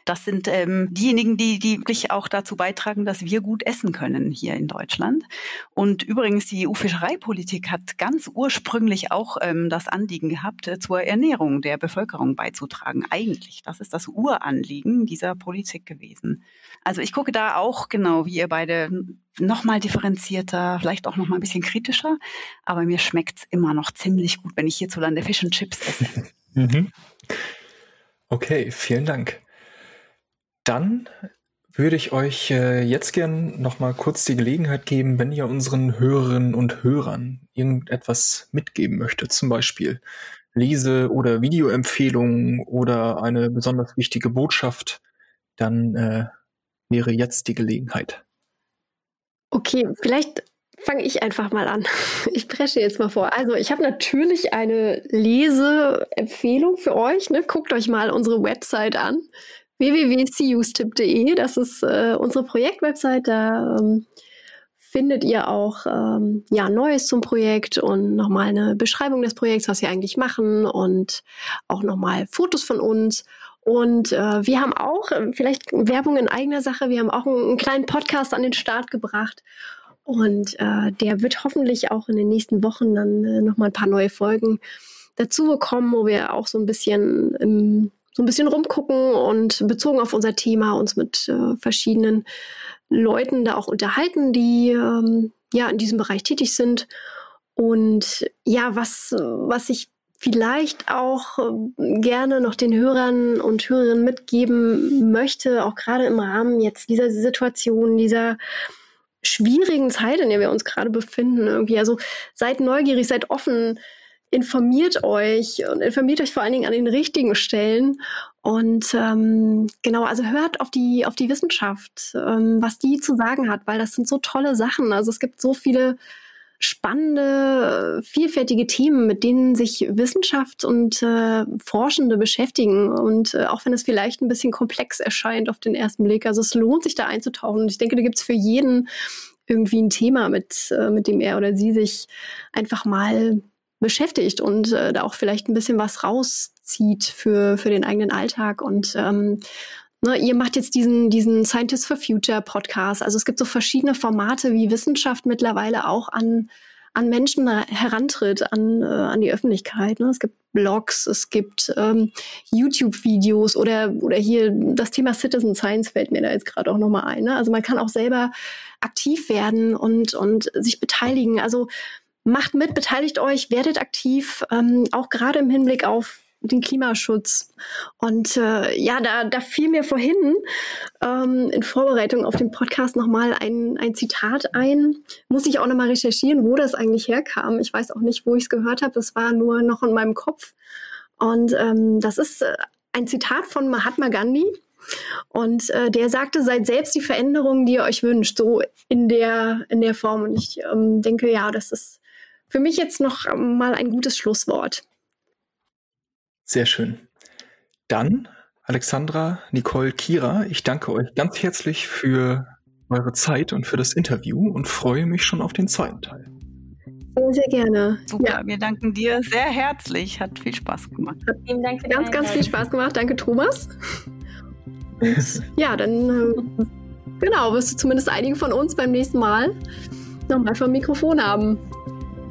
Das sind ähm, diejenigen, die, die wirklich auch dazu beitragen, dass wir gut essen können hier in Deutschland. Und übrigens, die EU-Fischereipolitik hat ganz ursprünglich auch ähm, das Anliegen gehabt, äh, zur Ernährung der Bevölkerung beizutragen. Eigentlich, das ist das Uranliegen dieser Politik gewesen. Also ich gucke da auch genau, wie ihr beide nochmal differenzierter, vielleicht auch nochmal ein bisschen kritischer. Aber mir schmeckt's immer noch ziemlich gut, wenn ich hierzulande Fish and Chips esse. [laughs] Mhm. Okay, vielen Dank. Dann würde ich euch äh, jetzt gern noch mal kurz die Gelegenheit geben, wenn ihr unseren Hörerinnen und Hörern irgendetwas mitgeben möchtet, zum Beispiel Lese- oder Videoempfehlungen oder eine besonders wichtige Botschaft, dann äh, wäre jetzt die Gelegenheit. Okay, vielleicht fange ich einfach mal an. [laughs] Ich presche jetzt mal vor. Also ich habe natürlich eine Leseempfehlung für euch. Ne? Guckt euch mal unsere Website an www.custip.de. Das ist äh, unsere Projektwebsite. Da ähm, findet ihr auch ähm, ja, Neues zum Projekt und nochmal eine Beschreibung des Projekts, was wir eigentlich machen und auch nochmal Fotos von uns. Und äh, wir haben auch, äh, vielleicht Werbung in eigener Sache, wir haben auch einen, einen kleinen Podcast an den Start gebracht. Und äh, der wird hoffentlich auch in den nächsten Wochen dann äh, nochmal ein paar neue Folgen dazu bekommen, wo wir auch so ein bisschen im so ein bisschen rumgucken und bezogen auf unser Thema uns mit äh, verschiedenen Leuten da auch unterhalten, die ähm, ja in diesem Bereich tätig sind. Und ja, was, was ich vielleicht auch äh, gerne noch den Hörern und Hörerinnen mitgeben möchte, auch gerade im Rahmen jetzt dieser Situation, dieser schwierigen Zeit, in der wir uns gerade befinden, irgendwie. Also seid neugierig, seid offen, informiert euch und informiert euch vor allen Dingen an den richtigen Stellen. Und ähm, genau, also hört auf die, auf die Wissenschaft, ähm, was die zu sagen hat, weil das sind so tolle Sachen. Also es gibt so viele spannende, vielfältige Themen, mit denen sich Wissenschaft und äh, Forschende beschäftigen. Und äh, auch wenn es vielleicht ein bisschen komplex erscheint auf den ersten Blick, also es lohnt sich da einzutauchen. Und ich denke, da gibt es für jeden irgendwie ein Thema, mit, äh, mit dem er oder sie sich einfach mal beschäftigt und äh, da auch vielleicht ein bisschen was rauszieht für, für den eigenen Alltag. Und ähm, ne, ihr macht jetzt diesen, diesen Scientists for Future Podcast. Also es gibt so verschiedene Formate, wie Wissenschaft mittlerweile auch an, an Menschen herantritt, an, äh, an die Öffentlichkeit. Ne? Es gibt Blogs, es gibt ähm, YouTube-Videos oder, oder hier das Thema Citizen Science fällt mir da jetzt gerade auch nochmal ein. Ne? Also man kann auch selber aktiv werden und, und sich beteiligen. Also macht mit, beteiligt euch, werdet aktiv, ähm, auch gerade im Hinblick auf den Klimaschutz. Und äh, ja, da, da fiel mir vorhin ähm, in Vorbereitung auf den Podcast nochmal ein, ein Zitat ein. Muss ich auch nochmal recherchieren, wo das eigentlich herkam. Ich weiß auch nicht, wo ich es gehört habe. Das war nur noch in meinem Kopf. Und ähm, das ist äh, ein Zitat von Mahatma Gandhi. Und äh, der sagte, seid selbst die Veränderung, die ihr euch wünscht, so in der, in der Form. Und ich ähm, denke, ja, das ist für mich jetzt noch mal ein gutes Schlusswort. Sehr schön. Dann, Alexandra, Nicole, Kira, ich danke euch ganz herzlich für eure Zeit und für das Interview und freue mich schon auf den zweiten Teil. Sehr, sehr gerne. Super, ja. wir danken dir sehr herzlich. Hat viel Spaß gemacht. Hat Vielen Dank für Ganz, ganz viel Spaß gemacht. Danke, Thomas. Und ja, dann äh, genau, wirst du zumindest einige von uns beim nächsten Mal nochmal vom Mikrofon haben.